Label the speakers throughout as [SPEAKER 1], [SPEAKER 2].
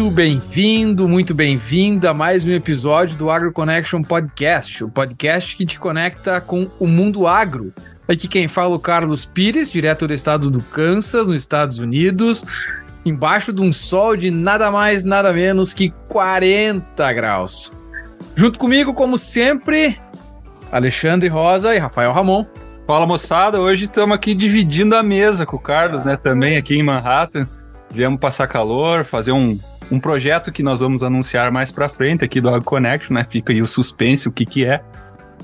[SPEAKER 1] muito bem-vindo, muito bem-vinda a mais um episódio do Agro Connection Podcast, o podcast que te conecta com o mundo agro. Aqui quem fala é o Carlos Pires, direto do estado do Kansas, nos Estados Unidos, embaixo de um sol de nada mais, nada menos que 40 graus. Junto comigo, como sempre, Alexandre Rosa e Rafael Ramon.
[SPEAKER 2] Fala moçada, hoje estamos aqui dividindo a mesa com o Carlos, né? Também aqui em Manhattan. Viemos passar calor, fazer um, um projeto que nós vamos anunciar mais para frente aqui do Ag Connection, né? Fica aí o suspense, o que que é.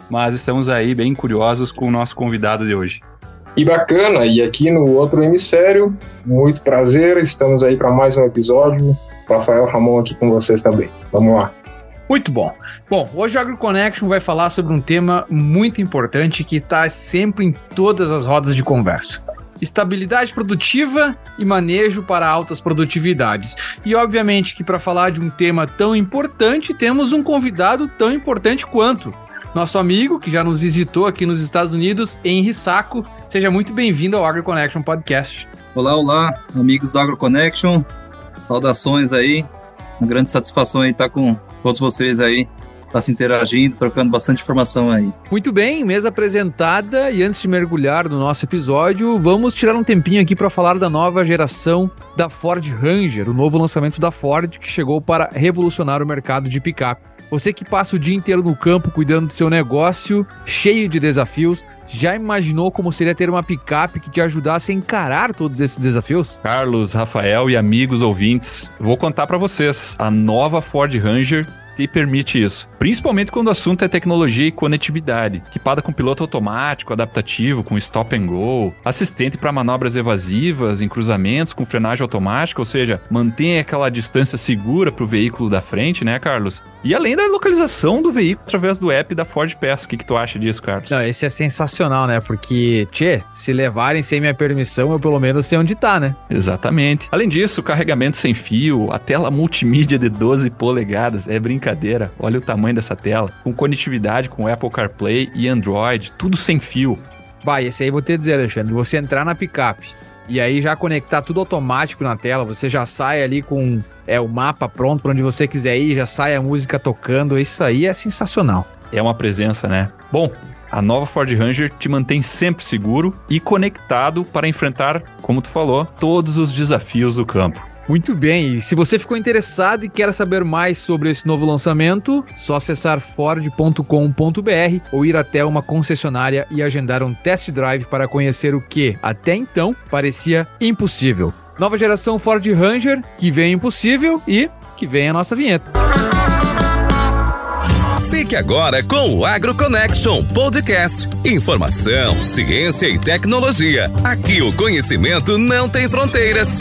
[SPEAKER 2] Mas estamos aí bem curiosos com o nosso convidado de hoje.
[SPEAKER 3] E bacana, e aqui no outro hemisfério, muito prazer, estamos aí para mais um episódio. Rafael Ramon aqui com vocês também. Vamos lá.
[SPEAKER 1] Muito bom. Bom, hoje o AgroConnection vai falar sobre um tema muito importante que está sempre em todas as rodas de conversa estabilidade produtiva e manejo para altas produtividades. E obviamente que para falar de um tema tão importante, temos um convidado tão importante quanto nosso amigo que já nos visitou aqui nos Estados Unidos, Henry Saco. Seja muito bem-vindo ao AgroConnection Podcast.
[SPEAKER 4] Olá, olá, amigos do AgroConnection. Saudações aí. Uma grande satisfação aí estar com todos vocês aí tá se interagindo, trocando bastante informação aí.
[SPEAKER 1] Muito bem, mesa apresentada e antes de mergulhar no nosso episódio, vamos tirar um tempinho aqui para falar da nova geração da Ford Ranger, o novo lançamento da Ford que chegou para revolucionar o mercado de picape. Você que passa o dia inteiro no campo cuidando do seu negócio, cheio de desafios, já imaginou como seria ter uma picape que te ajudasse a encarar todos esses desafios?
[SPEAKER 2] Carlos, Rafael e amigos ouvintes, vou contar para vocês. A nova Ford Ranger te permite isso. Principalmente quando o assunto é tecnologia e conectividade. Equipada com piloto automático, adaptativo, com stop and go, assistente para manobras evasivas em cruzamentos com frenagem automática, ou seja, mantém aquela distância segura para o veículo da frente, né, Carlos? E além da localização do veículo através do app da Ford Pass. O que, que tu acha disso, Carlos?
[SPEAKER 1] Não, esse é sensacional, né? Porque, tchê, se levarem sem minha permissão, eu pelo menos sei onde tá, né?
[SPEAKER 2] Exatamente. Além disso, carregamento sem fio, a tela multimídia de 12 polegadas, é brincadeira. Olha o tamanho dessa tela. Com conectividade com Apple CarPlay e Android, tudo sem fio.
[SPEAKER 1] Vai, esse aí vou te dizer, Alexandre. Você entrar na picape e aí já conectar tudo automático na tela, você já sai ali com é, o mapa pronto para onde você quiser ir, já sai a música tocando. Isso aí é sensacional.
[SPEAKER 2] É uma presença, né? Bom, a nova Ford Ranger te mantém sempre seguro e conectado para enfrentar, como tu falou, todos os desafios do campo.
[SPEAKER 1] Muito bem, e se você ficou interessado e quer saber mais sobre esse novo lançamento, só acessar ford.com.br ou ir até uma concessionária e agendar um test drive para conhecer o que, até então, parecia impossível. Nova geração Ford Ranger, que vem impossível e que vem a nossa vinheta.
[SPEAKER 5] Fique agora com o Agro Connection Podcast. Informação, ciência e tecnologia. Aqui o conhecimento não tem fronteiras.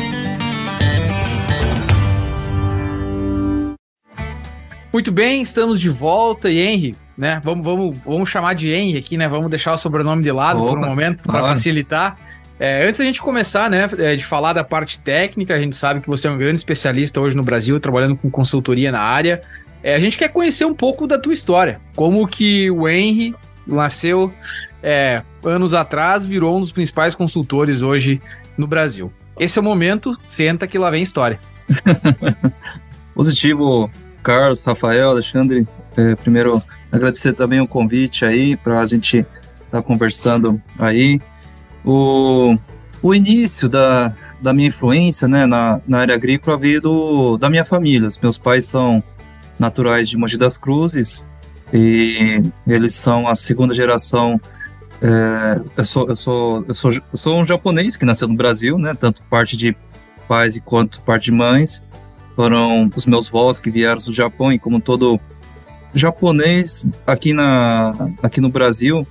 [SPEAKER 1] Muito bem, estamos de volta e Henry, né? Vamos, vamos, vamos chamar de Henry aqui, né? Vamos deixar o sobrenome de lado Opa, por um momento para facilitar. É, antes da gente começar, né, é, de falar da parte técnica, a gente sabe que você é um grande especialista hoje no Brasil, trabalhando com consultoria na área. É, a gente quer conhecer um pouco da tua história, como que o Henry nasceu é, anos atrás, virou um dos principais consultores hoje no Brasil. Esse é o momento, senta que lá vem história.
[SPEAKER 4] Positivo, Carlos, Rafael, Alexandre. É, primeiro, agradecer também o convite aí para a gente estar tá conversando aí. O, o início da, da minha influência né, na, na área agrícola veio do, da minha família. Os meus pais são naturais de Mogi das Cruzes e eles são a segunda geração. É, eu, sou, eu, sou, eu, sou, eu sou um japonês que nasceu no Brasil, né, tanto parte de pais quanto parte de mães foram os meus vós que vieram do Japão e como todo japonês aqui na aqui no Brasil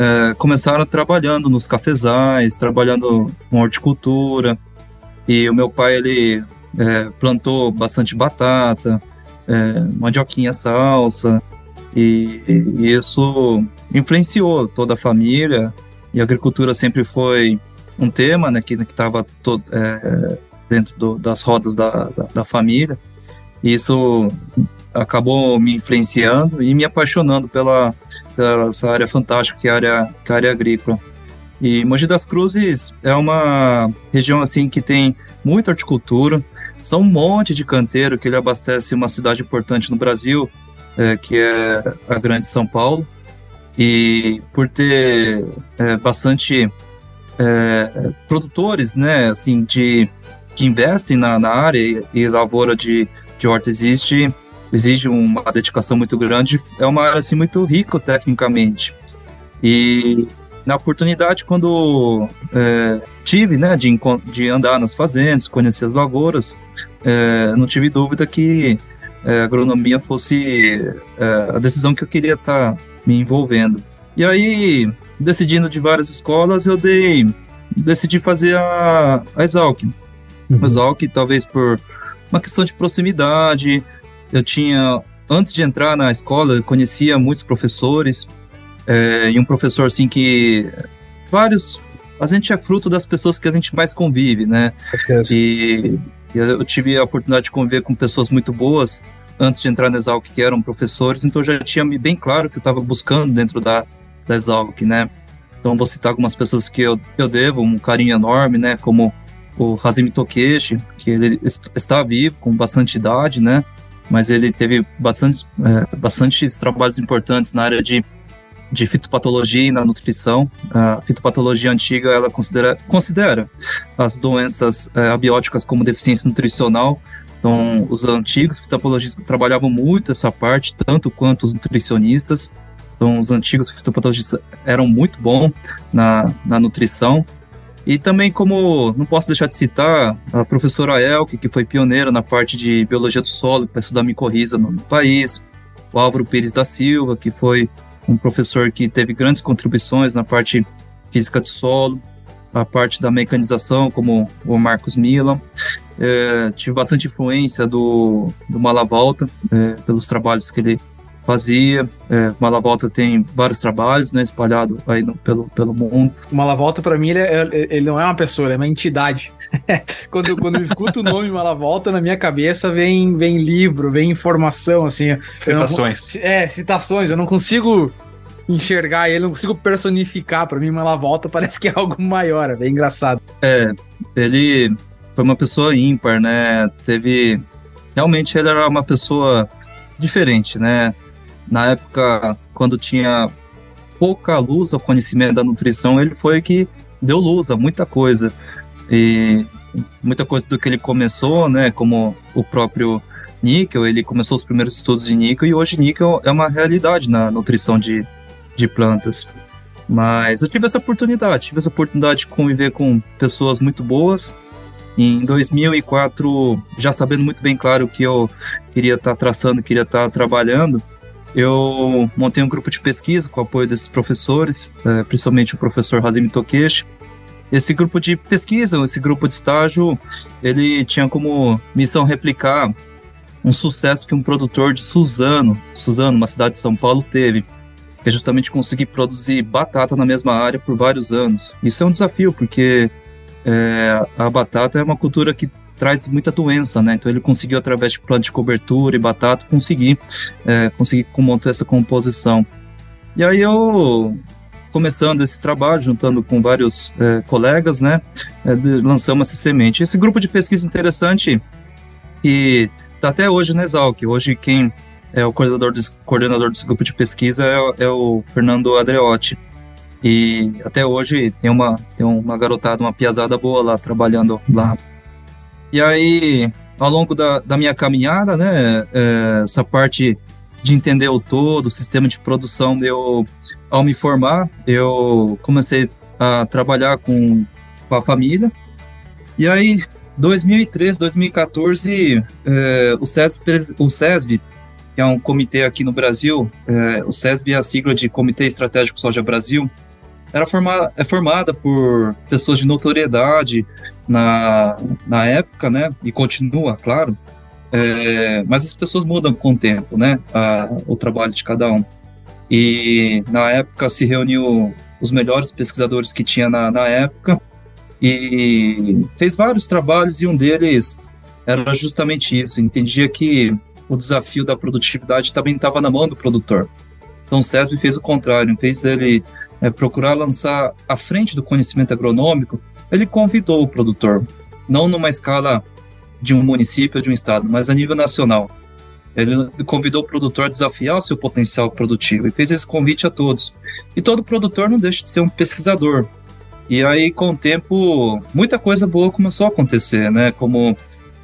[SPEAKER 4] é, começaram trabalhando nos cafezais, trabalhando com horticultura. E o meu pai ele é, plantou bastante batata, é, mandioquinha salsa. E, e, isso influenciou toda a família. E a agricultura sempre foi um tema né, que estava é, dentro do, das rodas da, da, da família. E isso acabou me influenciando e me apaixonando pela, pela essa área fantástica que é a área, que é a área agrícola. E Mogi das Cruzes é uma região assim que tem muita horticultura, são um monte de canteiro que ele abastece uma cidade importante no Brasil, é, que é a Grande São Paulo. E por ter é, bastante é, produtores, né, assim, de que investem na, na área e, e lavoura de, de horta existe, exige uma dedicação muito grande, é uma área assim muito rica tecnicamente. E na oportunidade, quando é, tive, né, de, de andar nas fazendas, conhecer as lavouras, é, não tive dúvida que é, agronomia fosse é, a decisão que eu queria estar tá me envolvendo. E aí, decidindo de várias escolas, eu dei, decidi fazer a, a Exalc. Uhum. A Exalc, talvez por uma questão de proximidade, eu tinha, antes de entrar na escola, eu conhecia muitos professores, é, e um professor assim que vários a gente é fruto das pessoas que a gente mais convive, né? E, e eu tive a oportunidade de conviver com pessoas muito boas antes de entrar na Exalc, que eram professores, então já tinha bem claro que eu estava buscando dentro da, da Exalc, né? Então vou citar algumas pessoas que eu, eu devo um carinho enorme, né? Como o Hazimi Tokeshi, que ele está vivo com bastante idade, né? Mas ele teve bastante, é, bastantes trabalhos importantes na área de de fitopatologia e na nutrição. A fitopatologia antiga ela considera, considera as doenças é, abióticas como deficiência nutricional. Então, os antigos fitopatologistas trabalhavam muito essa parte, tanto quanto os nutricionistas. Então, os antigos fitopatologistas eram muito bons na, na nutrição. E também, como não posso deixar de citar, a professora Elke, que foi pioneira na parte de biologia do solo para estudar micorriza no, país, o Álvaro Pires da Silva, que foi um professor que teve grandes contribuições na parte física de solo, a parte da mecanização, como o Marcos Milan. É, tive bastante influência do, do Malavolta, é, pelos trabalhos que ele fazia. É, Malavolta tem vários trabalhos, né, espalhado aí no, pelo, pelo mundo.
[SPEAKER 1] O Malavolta, para mim, ele, é, ele, não é uma pessoa, ele é uma entidade. quando, quando eu escuto o nome Malavolta, na minha cabeça vem, vem livro, vem informação, assim.
[SPEAKER 2] Citações.
[SPEAKER 1] Não, é, citações. Eu não consigo enxergar ele, não consigo personificar. Para mim, Malavolta parece que é algo maior, é bem engraçado.
[SPEAKER 4] É, ele foi uma pessoa ímpar, né? Teve. Realmente ele era uma pessoa diferente, né? Na época, quando tinha pouca luz ao conhecimento da nutrição, ele foi que deu luz a muita coisa. E muita coisa do que ele começou, né, como o próprio níquel, ele começou os primeiros estudos de níquel e hoje níquel é uma realidade na nutrição de, de plantas. Mas eu tive essa oportunidade, tive essa oportunidade de conviver com pessoas muito boas. Em 2004, já sabendo muito bem claro que eu queria estar tá traçando, queria estar tá trabalhando, eu montei um grupo de pesquisa com o apoio desses professores, é, principalmente o professor Hazimi Tokeshi. Esse grupo de pesquisa, esse grupo de estágio, ele tinha como missão replicar um sucesso que um produtor de Suzano, Suzano, uma cidade de São Paulo, teve, que é justamente conseguir produzir batata na mesma área por vários anos. Isso é um desafio, porque é, a batata é uma cultura que traz muita doença, né? Então ele conseguiu através de planta de cobertura e batata conseguir é, conseguir montar essa composição. E aí eu começando esse trabalho, juntando com vários é, colegas, né, é, lançamos essa semente. Esse grupo de pesquisa interessante e está até hoje na Exalc. Hoje quem é o coordenador desse, coordenador desse grupo de pesquisa é, é o Fernando Adreotti. E até hoje tem uma, tem uma garotada, uma piazada boa lá trabalhando lá e aí, ao longo da, da minha caminhada, né, é, essa parte de entender o todo, o sistema de produção, eu, ao me formar, eu comecei a trabalhar com, com a família. E aí, 2013, 2014, é, o, CESB, o CESB, que é um comitê aqui no Brasil, é, o CESB é a sigla de Comitê Estratégico Soja Brasil, era formada, é formada por pessoas de notoriedade na, na época, né? E continua, claro. É, mas as pessoas mudam com o tempo, né? A, o trabalho de cada um. E na época se reuniu os melhores pesquisadores que tinha na, na época e fez vários trabalhos e um deles era justamente isso. Entendia que o desafio da produtividade também estava na mão do produtor. Então o SESB fez o contrário, vez dele é, procurar lançar à frente do conhecimento agronômico, ele convidou o produtor, não numa escala de um município de um estado, mas a nível nacional. Ele convidou o produtor a desafiar o seu potencial produtivo e fez esse convite a todos. E todo produtor não deixa de ser um pesquisador. E aí, com o tempo, muita coisa boa começou a acontecer, né? Como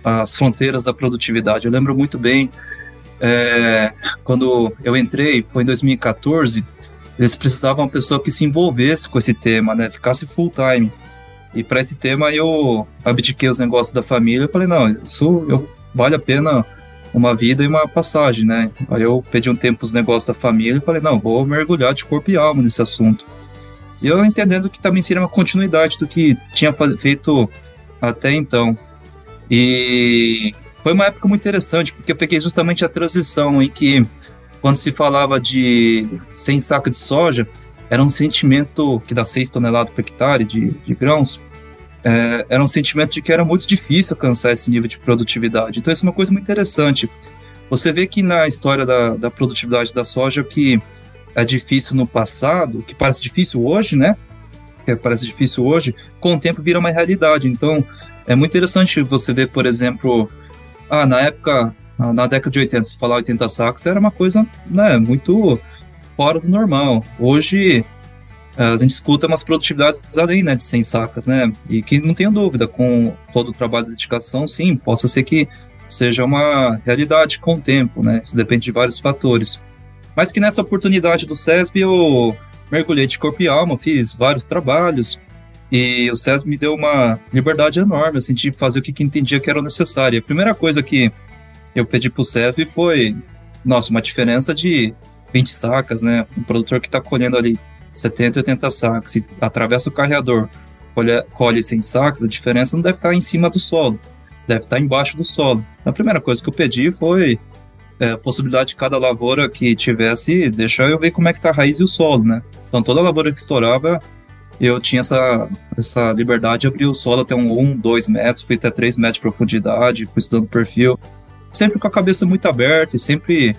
[SPEAKER 4] as fronteiras da produtividade. Eu lembro muito bem, é, quando eu entrei, foi em 2014, eles precisavam de uma pessoa que se envolvesse com esse tema, né? Ficasse full time. E para esse tema eu abdiquei os negócios da família. Eu falei, não, isso eu, vale a pena uma vida e uma passagem, né? Aí eu pedi um tempo os negócios da família e falei, não, vou mergulhar de corpo e alma nesse assunto. E eu entendendo que também seria uma continuidade do que tinha feito até então. E foi uma época muito interessante, porque eu peguei justamente a transição em que, quando se falava de 100 sacos de soja, era um sentimento que dá 6 toneladas por hectare de, de grãos, é, era um sentimento de que era muito difícil alcançar esse nível de produtividade. Então, isso é uma coisa muito interessante. Você vê que na história da, da produtividade da soja, que é difícil no passado, que parece difícil hoje, né? Que parece difícil hoje, com o tempo vira uma realidade. Então, é muito interessante você ver, por exemplo, ah, na época, na década de 80, se falar 80 sacos era uma coisa né, muito fora do normal. Hoje, é, a gente escuta umas produtividades além né, de 100 sacas, né? E que não tenho dúvida, com todo o trabalho de dedicação, sim, possa ser que seja uma realidade com o tempo, né? Isso depende de vários fatores. Mas que nessa oportunidade do SESB eu mergulhei de corpo e alma, fiz vários trabalhos, e o SESB me deu uma liberdade enorme, assim, de fazer o que, que entendia que era necessário. A primeira coisa que eu pedi para o SESB foi, nossa, uma diferença de 20 sacas, né? Um produtor que está colhendo ali 70, 80 sacos, e atravessa o carreador, colhe, colhe 100 sacos, a diferença não deve estar em cima do solo, deve estar embaixo do solo. A primeira coisa que eu pedi foi é, a possibilidade de cada lavoura que tivesse, deixar eu ver como é que está a raiz e o solo, né? Então toda lavoura que estourava, eu tinha essa, essa liberdade de abrir o solo até um 1, 2 metros, fui até 3 metros de profundidade, fui estudando perfil, sempre com a cabeça muito aberta e sempre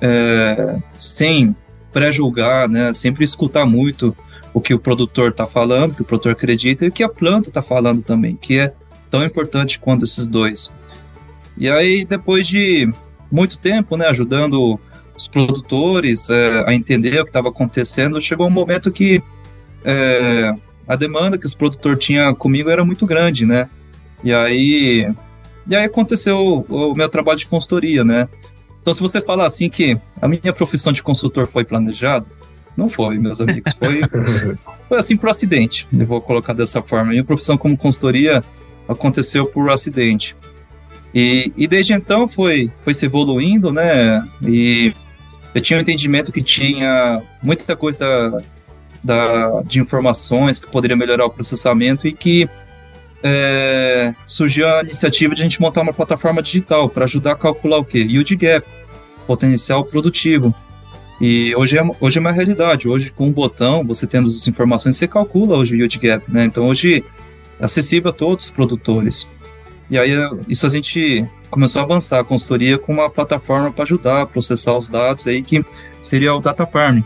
[SPEAKER 4] é, sem pré-julgar, né? Sempre escutar muito o que o produtor está falando, o que o produtor acredita e o que a planta está falando também, que é tão importante quanto esses dois. E aí, depois de muito tempo, né, ajudando os produtores é, a entender o que estava acontecendo, chegou um momento que é, a demanda que os produtores tinham comigo era muito grande, né? E aí, e aí aconteceu o, o meu trabalho de consultoria, né? Então, se você falar assim que a minha profissão de consultor foi planejado, não foi, meus amigos. Foi, foi assim por acidente. Eu vou colocar dessa forma. Minha profissão como consultoria aconteceu por acidente. E, e desde então foi, foi se evoluindo, né? E eu tinha um entendimento que tinha muita coisa da, da, de informações que poderia melhorar o processamento e que é, surgiu a iniciativa de a gente montar uma plataforma digital para ajudar a calcular o quê? Yield Gap, potencial produtivo. E hoje é, hoje é uma realidade. Hoje, com um botão, você tendo as informações, você calcula hoje o yield gap, né? Então, hoje é acessível a todos os produtores. E aí, isso a gente começou a avançar a consultoria com uma plataforma para ajudar a processar os dados aí, que seria o Data Farm.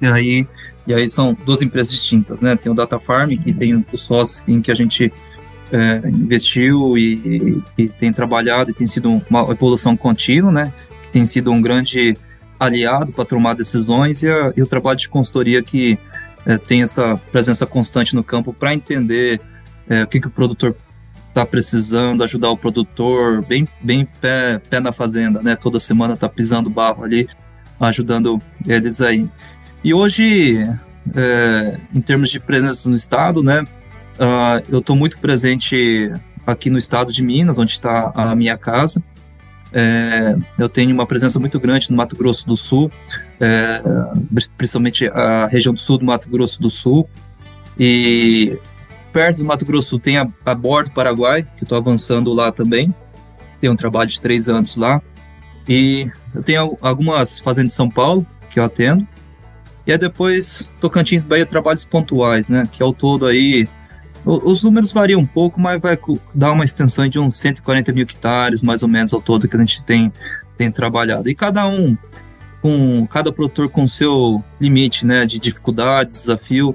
[SPEAKER 4] E aí, e aí são duas empresas distintas, né? Tem o Data Farm, que tem o sócio em que a gente é, investiu e, e, tem trabalhado e tem sido uma evolução contínua, né? que tem sido um grande aliado para tomar decisões, e, a, e, o trabalho de consultoria que é, tem essa presença constante no campo para entender é, o que, que o produtor está precisando, ajudar o produtor, bem, bem pé, pé na fazenda, né? Toda semana está pisando barro ali, ajudando eles aí. E hoje, é, em termos de presença no estado, né? Uh, eu estou muito presente aqui no estado de Minas, onde está a minha casa. É, eu tenho uma presença muito grande no Mato Grosso do Sul, é, principalmente a região do sul do Mato Grosso do Sul. E perto do Mato Grosso do Sul tem a, a Bordo Paraguai, que estou avançando lá também. Tenho um trabalho de três anos lá. E eu tenho algumas fazendas em São Paulo, que eu atendo. E aí depois Tocantins Bahia trabalhos pontuais, né? Que ao todo aí os números variam um pouco, mas vai dar uma extensão de uns 140 mil hectares, mais ou menos, ao todo, que a gente tem, tem trabalhado. E cada um com cada produtor com seu limite, né, de dificuldade, desafio.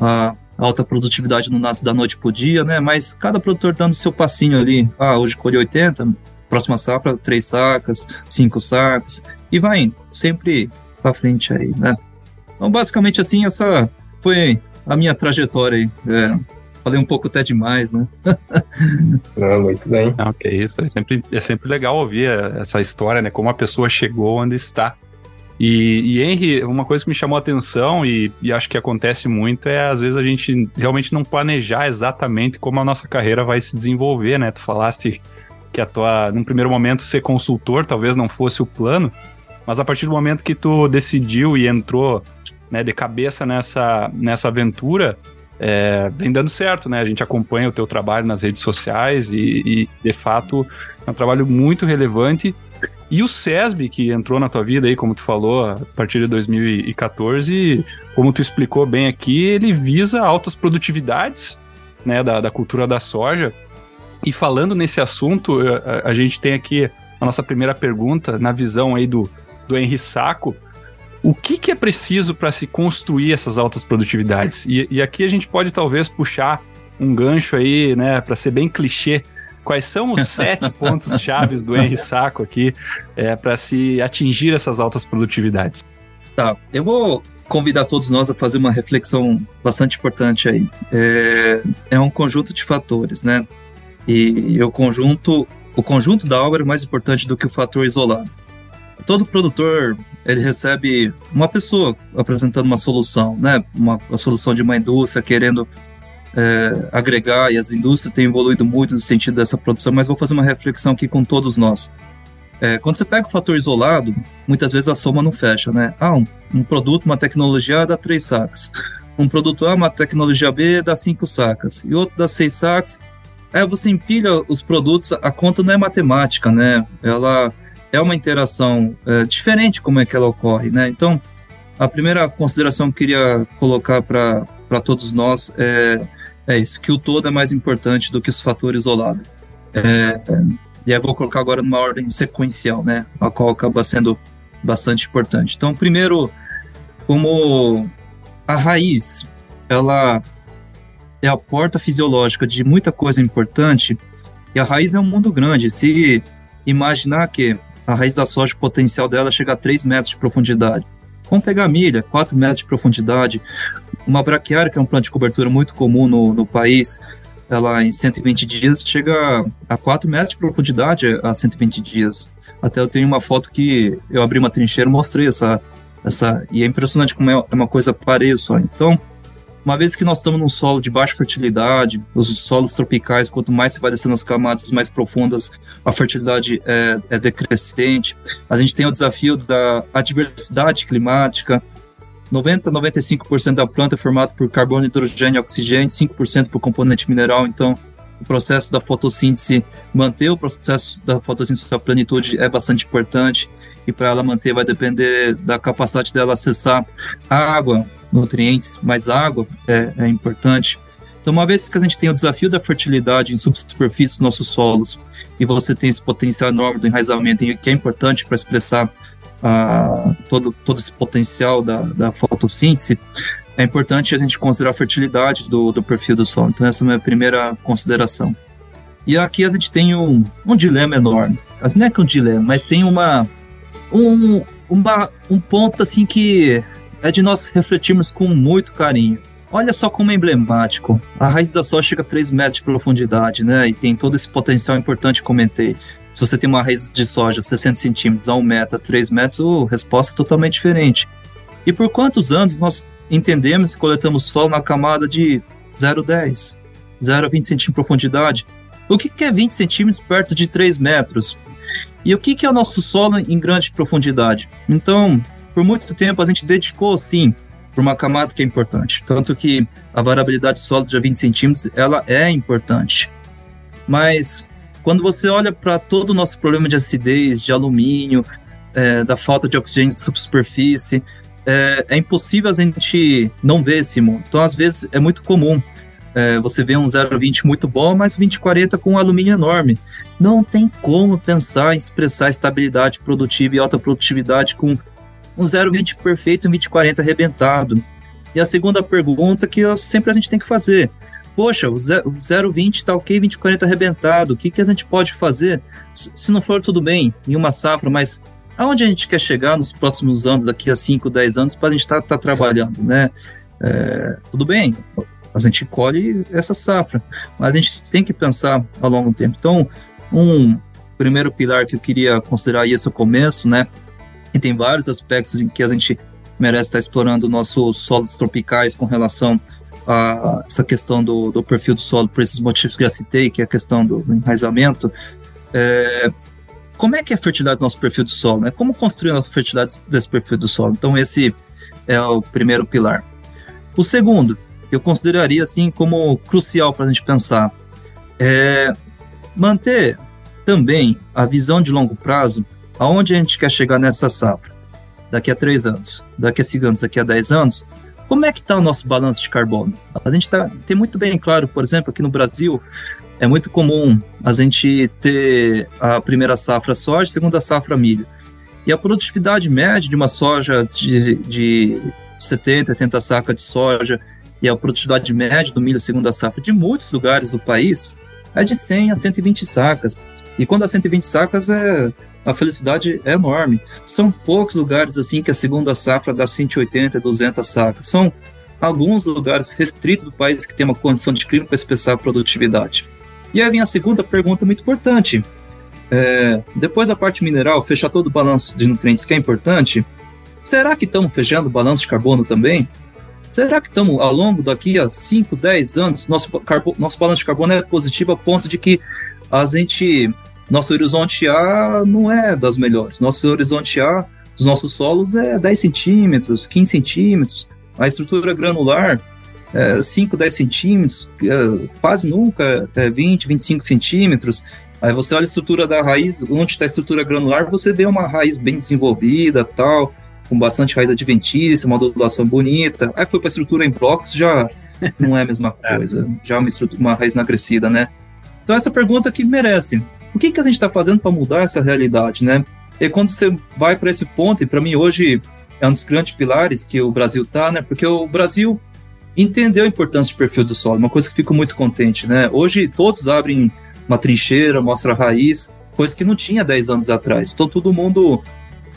[SPEAKER 4] A alta produtividade não nasce da noite pro dia, né, mas cada produtor dando seu passinho ali. Ah, hoje colhi 80, próxima safra, três sacas, cinco sacas, e vai indo, sempre para frente aí, né. Então, basicamente assim, essa foi a minha trajetória aí. É, falei um pouco até demais, né?
[SPEAKER 3] Não, muito bem.
[SPEAKER 2] Não, que isso. É sempre, é sempre legal ouvir essa história, né? Como a pessoa chegou onde está. E, e Henry, uma coisa que me chamou a atenção e, e, acho que acontece muito é às vezes a gente realmente não planejar exatamente como a nossa carreira vai se desenvolver, né? Tu falaste que a tua, num primeiro momento, ser consultor talvez não fosse o plano, mas a partir do momento que tu decidiu e entrou né, de cabeça nessa, nessa aventura, é, vem dando certo, né? A gente acompanha o teu trabalho nas redes sociais e, e, de fato, é um trabalho muito relevante. E o SESB, que entrou na tua vida aí, como tu falou, a partir de 2014, como tu explicou bem aqui, ele visa altas produtividades, né, da, da cultura da soja. E falando nesse assunto, a, a gente tem aqui a nossa primeira pergunta, na visão aí do, do Henri Saco, o que, que é preciso para se construir essas altas produtividades? E, e, aqui a gente pode talvez puxar um gancho aí, né, para ser bem clichê. Quais são os sete pontos chaves do Henry Saco aqui é, para se atingir essas altas produtividades?
[SPEAKER 4] Tá, eu vou convidar todos nós a fazer uma reflexão bastante importante aí. É, é um conjunto de fatores, né? E o conjunto, o conjunto da obra é mais importante do que o fator isolado. Todo produtor ele recebe uma pessoa apresentando uma solução, né? Uma, uma solução de uma indústria querendo é, agregar, e as indústrias têm evoluído muito no sentido dessa produção, mas vou fazer uma reflexão aqui com todos nós. É, quando você pega o fator isolado, muitas vezes a soma não fecha, né? Ah, um, um produto, uma tecnologia dá três sacas. Um produto A, uma tecnologia B, dá cinco sacas. E outro dá seis sacas. Aí você empilha os produtos, a conta não é matemática, né? Ela é uma interação é, diferente como é que ela ocorre, né? Então, a primeira consideração que eu queria colocar para todos nós é, é isso, que o todo é mais importante do que os fatores isolados. É, e aí vou colocar agora numa ordem sequencial, né? A qual acaba sendo bastante importante. Então, primeiro, como a raiz, ela é a porta fisiológica de muita coisa importante, e a raiz é um mundo grande. Se imaginar que a raiz da soja, o potencial dela chega a 3 metros de profundidade. Vamos pegar a milha, 4 metros de profundidade. Uma braquiária, que é um plano de cobertura muito comum no, no país, ela em 120 dias chega a 4 metros de profundidade a 120 dias. Até eu tenho uma foto que eu abri uma trincheira e mostrei essa, essa. E é impressionante como é uma coisa pareia só. Então, uma vez que nós estamos num solo de baixa fertilidade, os solos tropicais, quanto mais você vai descendo as camadas mais profundas, a fertilidade é, é decrescente. A gente tem o desafio da adversidade climática. 90 95% da planta é formada por carbono, hidrogênio e oxigênio, 5% por componente mineral. Então, o processo da fotossíntese, manter o processo da fotossíntese sua plenitude é bastante importante. E para ela manter, vai depender da capacidade dela acessar água, nutrientes, mais água é, é importante. Então, uma vez que a gente tem o desafio da fertilidade em subsuperfície dos nossos solos, e você tem esse potencial enorme do enraizamento, que é importante para expressar ah, todo, todo esse potencial da, da fotossíntese, é importante a gente considerar a fertilidade do, do perfil do solo. Então, essa é a minha primeira consideração. E aqui a gente tem um, um dilema enorme. Não é que um dilema, mas tem uma, um, uma, um ponto assim que é de nós refletirmos com muito carinho. Olha só como é emblemático. A raiz da soja chega a 3 metros de profundidade, né? E tem todo esse potencial importante que comentei. Se você tem uma raiz de soja 60 centímetros a 1 metro, a 3 metros, a resposta totalmente diferente. E por quantos anos nós entendemos e coletamos solo na camada de 0,10, 0,20 centímetros de profundidade? O que é 20 centímetros perto de 3 metros? E o que é o nosso solo em grande profundidade? Então, por muito tempo a gente dedicou, sim, para uma camada que é importante. Tanto que a variabilidade sólida de 20 centímetros, ela é importante. Mas quando você olha para todo o nosso problema de acidez, de alumínio, é, da falta de oxigênio de superfície, é, é, impossível a gente não ver esse mundo. Então, às vezes, é muito comum é, você ver um 0,20 muito bom, mas 2040 com um alumínio enorme. Não tem como pensar em expressar estabilidade produtiva e alta produtividade com um 0,20 perfeito um 20,40 arrebentado? E a segunda pergunta que eu, sempre a gente tem que fazer, poxa, o 0,20 tá ok, 20,40 arrebentado, o que, que a gente pode fazer? Se não for tudo bem, em uma safra, mas aonde a gente quer chegar nos próximos anos, daqui a 5, 10 anos, para a gente estar tá, tá trabalhando, né? É, tudo bem, a gente colhe essa safra, mas a gente tem que pensar a longo tempo. Então, um primeiro pilar que eu queria considerar isso o começo, né? E tem vários aspectos em que a gente merece estar explorando nossos solos tropicais com relação a essa questão do, do perfil do solo, por esses motivos que já citei, que é a questão do enraizamento. É, como é que é a fertilidade do nosso perfil do solo? Né? Como construir a nossa fertilidade desse perfil do solo? Então, esse é o primeiro pilar. O segundo, eu consideraria assim como crucial para a gente pensar, é manter também a visão de longo prazo, aonde a gente quer chegar nessa safra, daqui a três anos, daqui a cinco anos, daqui a dez anos, como é que está o nosso balanço de carbono? A gente tá, tem muito bem claro, por exemplo, aqui no Brasil, é muito comum a gente ter a primeira safra soja, segunda safra milho. E a produtividade média de uma soja de, de 70, 80 sacas de soja e a produtividade média do milho segunda safra de muitos lugares do país é de 100 a 120 sacas. E quando a 120 sacas é a felicidade é enorme. São poucos lugares assim que a segunda safra dá 180, 200 sacas. São alguns lugares restritos do país que tem uma condição de clima para expressar a produtividade. E aí vem a segunda pergunta muito importante. É, depois da parte mineral, fechar todo o balanço de nutrientes que é importante, será que estamos fechando o balanço de carbono também? Será que estamos, ao longo daqui a 5, 10 anos, nosso, nosso balanço de carbono é positivo a ponto de que a gente nosso horizonte A não é das melhores. Nosso horizonte A dos nossos solos é 10 centímetros, 15 centímetros. A estrutura granular é 5, 10 centímetros, é, quase nunca é 20, 25 centímetros. Aí você olha a estrutura da raiz, onde está a estrutura granular, você vê uma raiz bem desenvolvida, tal, com bastante raiz adventícia, uma modulação bonita. Aí foi para a estrutura em blocos, já não é a mesma é. coisa, já é uma, estrutura, uma raiz crescida, né? Então essa pergunta que merece, o que, que a gente está fazendo para mudar essa realidade, né? E quando você vai para esse ponto, e para mim hoje é um dos grandes pilares que o Brasil está, né? Porque o Brasil entendeu a importância do perfil do solo, uma coisa que fico muito contente, né? Hoje todos abrem uma trincheira, mostra a raiz, coisa que não tinha 10 anos atrás. Então todo mundo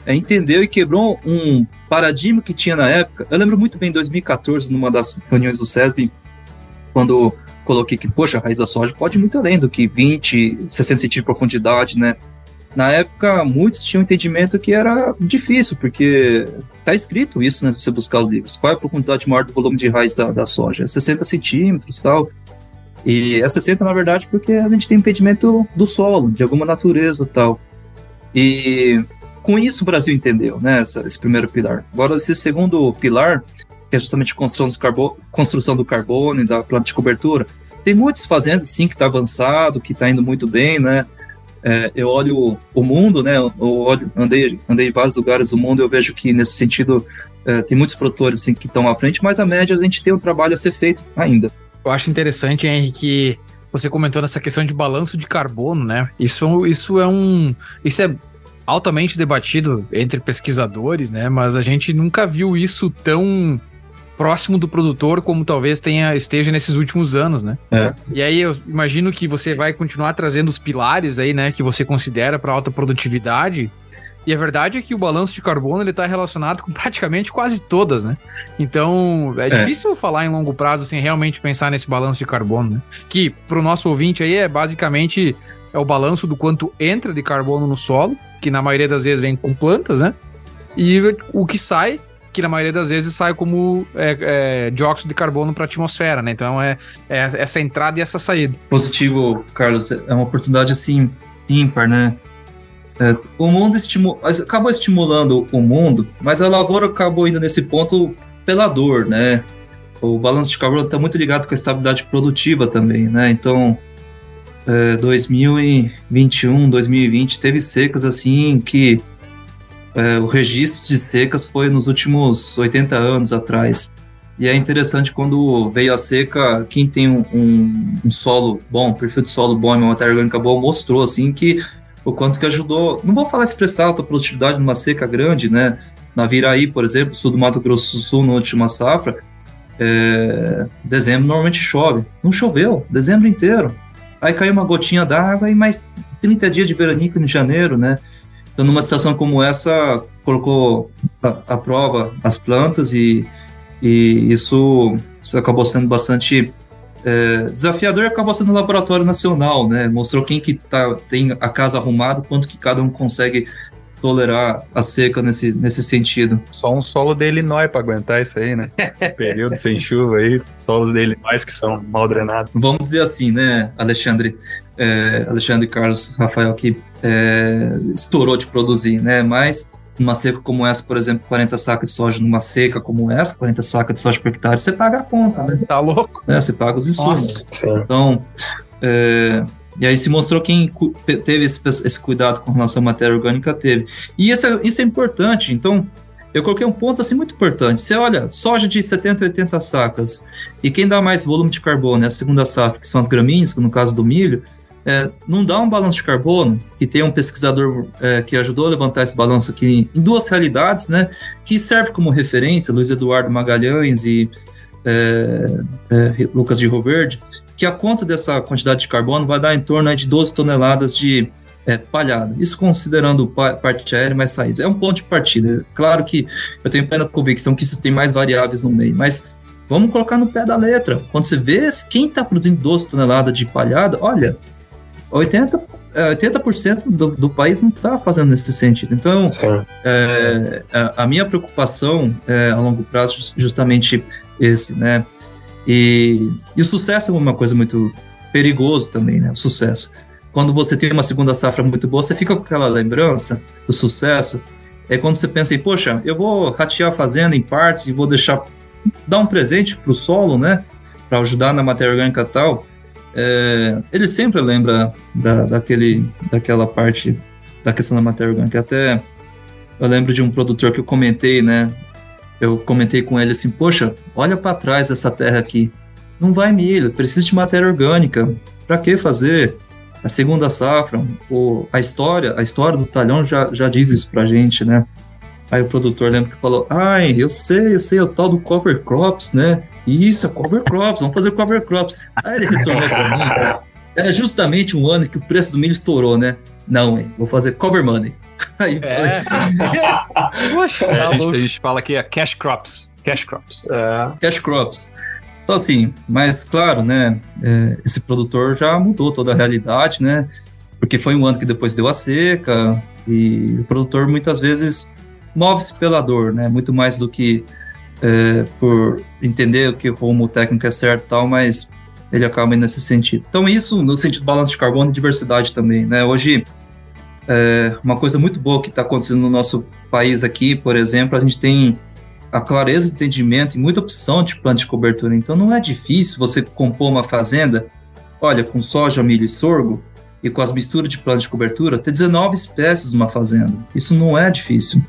[SPEAKER 4] é, entendeu e quebrou um paradigma que tinha na época. Eu lembro muito bem em 2014, numa das reuniões do SESB, quando coloquei que, poxa, a raiz da soja pode ir muito além do que 20, 60 centímetros de profundidade, né? Na época, muitos tinham entendimento que era difícil, porque tá escrito isso, né? Se você buscar os livros. Qual é a profundidade maior do volume de raiz da, da soja? 60 centímetros tal. E é 60, na verdade, porque a gente tem impedimento do solo, de alguma natureza tal. E com isso o Brasil entendeu, né? Essa, esse primeiro pilar. Agora, esse segundo pilar que é justamente construção do, carbono, construção do carbono e da planta de cobertura. Tem muitos fazendas, sim, que está avançado, que está indo muito bem, né? É, eu olho o mundo, né? Eu olho, andei, andei em vários lugares do mundo, eu vejo que nesse sentido é, tem muitos produtores que estão à frente, mas a média a gente tem um trabalho a ser feito ainda.
[SPEAKER 1] Eu acho interessante, Henrique, que você comentou nessa questão de balanço de carbono, né? Isso, isso é um. Isso é altamente debatido entre pesquisadores, né? Mas a gente nunca viu isso tão próximo do produtor como talvez tenha esteja nesses últimos anos, né? É. E aí eu imagino que você vai continuar trazendo os pilares aí, né, que você considera para alta produtividade. E a verdade é que o balanço de carbono ele está relacionado com praticamente quase todas, né? Então é, é, difícil falar em longo prazo sem realmente pensar nesse balanço de carbono, né? Que para o nosso ouvinte aí é basicamente é o balanço do quanto entra de carbono no solo, que na maioria das vezes vem com plantas, né? E o que sai que na maioria das vezes sai como é, é, dióxido de carbono para a atmosfera, né? Então é, é, essa entrada e essa saída.
[SPEAKER 4] Positivo, Carlos, é uma oportunidade assim ímpar, né? É, o mundo estimu acabou estimulando o mundo, mas a lavoura acabou indo nesse ponto pela dor, né? O balanço de carbono está muito ligado com a estabilidade produtiva também, né? Então, é, 2021, 2020 teve secas assim que é, o registro de secas foi nos últimos 80 anos atrás. E é interessante quando veio a seca, quem tem um, um, um solo bom, perfil de solo bom e uma matéria orgânica boa, mostrou assim que o quanto que ajudou. Não vou falar expressar a tua produtividade numa seca grande, né? na Viraí, por exemplo, sul do Mato Grosso do Sul, na última safra, é, dezembro normalmente chove. Não choveu, dezembro inteiro. Aí caiu uma gotinha d'água e mais 30 dias de veranico em janeiro, né? Então, numa situação como essa, colocou à prova as plantas e, e isso, isso acabou sendo bastante é, desafiador acabou sendo o laboratório nacional, né? Mostrou quem que tá, tem a casa arrumada, quanto que cada um consegue tolerar a seca nesse, nesse sentido.
[SPEAKER 2] Só um solo de Illinois para aguentar isso aí, né? Esse período sem chuva aí, solos de Illinois que são mal drenados.
[SPEAKER 4] Vamos dizer assim, né, Alexandre? É, Alexandre Carlos Rafael, que é, estourou de produzir, né? Mas numa seca como essa, por exemplo, 40 sacas de soja numa seca como essa, 40 sacas de soja por hectare, você paga a conta, né?
[SPEAKER 1] Tá louco?
[SPEAKER 4] É, você paga os insumos. Nossa, então, é, e aí se mostrou quem teve esse, esse, cuidado com relação à matéria orgânica teve. E isso é, isso é importante. Então, eu coloquei um ponto assim muito importante. Você olha, soja de 70, 80 sacas, e quem dá mais volume de carbono é a segunda safra, que são as gramíneas, no caso do milho, é, não dá um balanço de carbono, e tem um pesquisador é, que ajudou a levantar esse balanço aqui em duas realidades, né, que serve como referência, Luiz Eduardo Magalhães e é, é Lucas de Robert, que a conta dessa quantidade de carbono vai dar em torno de 12 toneladas de é, palhado. Isso considerando parte aérea mais raiz. É um ponto de partida. Claro que eu tenho plena convicção que isso tem mais variáveis no meio, mas vamos colocar no pé da letra. Quando você vê quem está produzindo 12 toneladas de palhado, olha, 80, 80% é, do, do país não está fazendo nesse sentido. Então, é, a, a, minha preocupação é, a longo prazo justamente esse, né? E, e o sucesso é uma coisa muito perigoso também, né? O sucesso. Quando você tem uma segunda safra muito boa, você fica com aquela lembrança do sucesso. É quando você pensa em, poxa, eu vou ratear a fazenda em partes e vou deixar dar um presente para o solo, né? Para ajudar na matéria orgânica tal é, ele sempre lembra da, daquele, daquela parte da questão da matéria orgânica. Até eu lembro de um produtor que eu comentei, né? Eu comentei com ele assim: Poxa, olha para trás essa terra aqui. Não vai milho, precisa de matéria orgânica. Para que fazer? A segunda safra, o, a história, a história do talhão já, já diz isso pra gente, né? Aí o produtor lembra que falou: Ai, eu sei, eu sei, é o tal do cover crops, né? Isso, é cover crops, vamos fazer cover crops. Aí ele retornou para mim. Era justamente um ano que o preço do milho estourou, né? Não, hein? Vou fazer cover money. Aí
[SPEAKER 2] é. Poxa, é, a, gente, a, gente, fala que é cash crops. Cash crops.
[SPEAKER 4] É. Cash crops. Então, assim, mas claro, né? É, esse produtor já mudou toda a realidade, né? Porque foi um ano que depois deu a seca e o produtor muitas vezes move-se pela dor, né? Muito mais do que é, por entender o que o rumo técnico é certo e tal, mas ele acaba nesse sentido. Então, isso no sentido do balanço de carbono e diversidade também, né? Hoje, é, uma coisa muito boa que está acontecendo no nosso país aqui, por exemplo, a gente tem a clareza de entendimento e muita opção de planta de cobertura. Então, não é difícil você compor uma fazenda, olha, com soja, milho e sorgo, e com as misturas de planta de cobertura, ter 19 espécies numa fazenda. Isso não é difícil.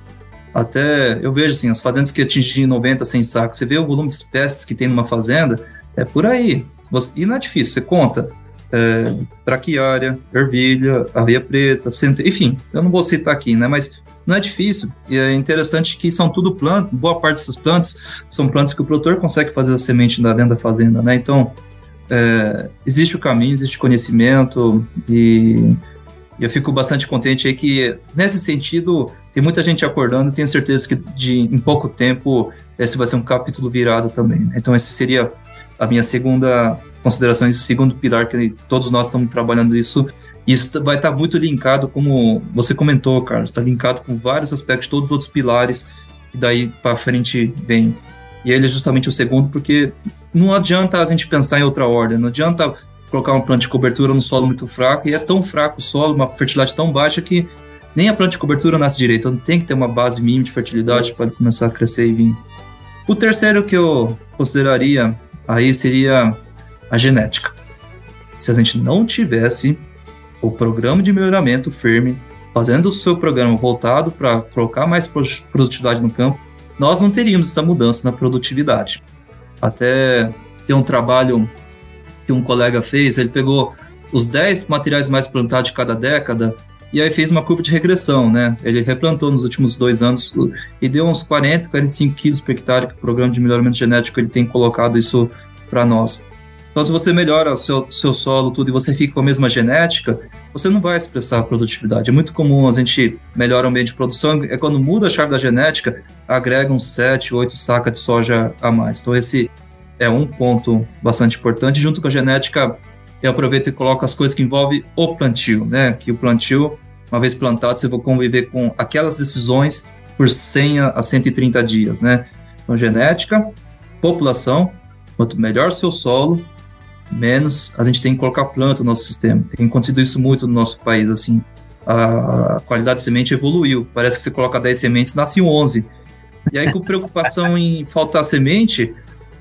[SPEAKER 4] Até eu vejo assim, as fazendas que atingem 90, 100 sacos, você vê o volume de espécies que tem numa fazenda, é por aí. E não é difícil, você conta. É, braquiária, ervilha, aveia preta, centro, enfim, eu não vou citar aqui, né? Mas não é difícil. E é interessante que são tudo plantas, boa parte dessas plantas são plantas que o produtor consegue fazer a semente dentro da fazenda, né? Então, é, existe o caminho, existe conhecimento e eu fico bastante contente aí que, nesse sentido, tem muita gente acordando tenho certeza que de, em pouco tempo esse vai ser um capítulo virado também. Né? Então, essa seria a minha segunda consideração, o segundo pilar que todos nós estamos trabalhando isso. Isso vai estar muito linkado, como você comentou, Carlos, está linkado com vários aspectos, todos os outros pilares que daí para frente vem. E ele é justamente o segundo, porque não adianta a gente pensar em outra ordem, não adianta colocar uma planta de cobertura no solo muito fraco, e é tão fraco o solo, uma fertilidade tão baixa que nem a planta de cobertura nasce direito, então tem que ter uma base mínima de fertilidade para começar a crescer e vir. O terceiro que eu consideraria aí seria a genética. Se a gente não tivesse o programa de melhoramento firme, fazendo o seu programa voltado para colocar mais produtividade no campo, nós não teríamos essa mudança na produtividade. Até tem um trabalho que um colega fez, ele pegou os 10 materiais mais plantados de cada década e aí fez uma curva de regressão, né? Ele replantou nos últimos dois anos e deu uns 40, 45 quilos por hectare que o programa de melhoramento genético ele tem colocado isso para nós. Então, se você melhora o seu, seu solo, tudo, e você fica com a mesma genética, você não vai expressar a produtividade. É muito comum a gente melhora o ambiente de produção, é quando muda a chave da genética, agrega uns 7, 8 sacas de soja a mais. Então, esse é um ponto bastante importante. Junto com a genética, eu aproveito e coloco as coisas que envolvem o plantio, né? Que o plantio, uma vez plantado, você vai conviver com aquelas decisões por 100 a 130 dias, né? Então, genética, população, quanto melhor seu solo, menos a gente tem que colocar planta no nosso sistema. Tem acontecido isso muito no nosso país, assim. A qualidade de semente evoluiu. Parece que você coloca 10 sementes, nasce 11. E aí, com preocupação em faltar semente,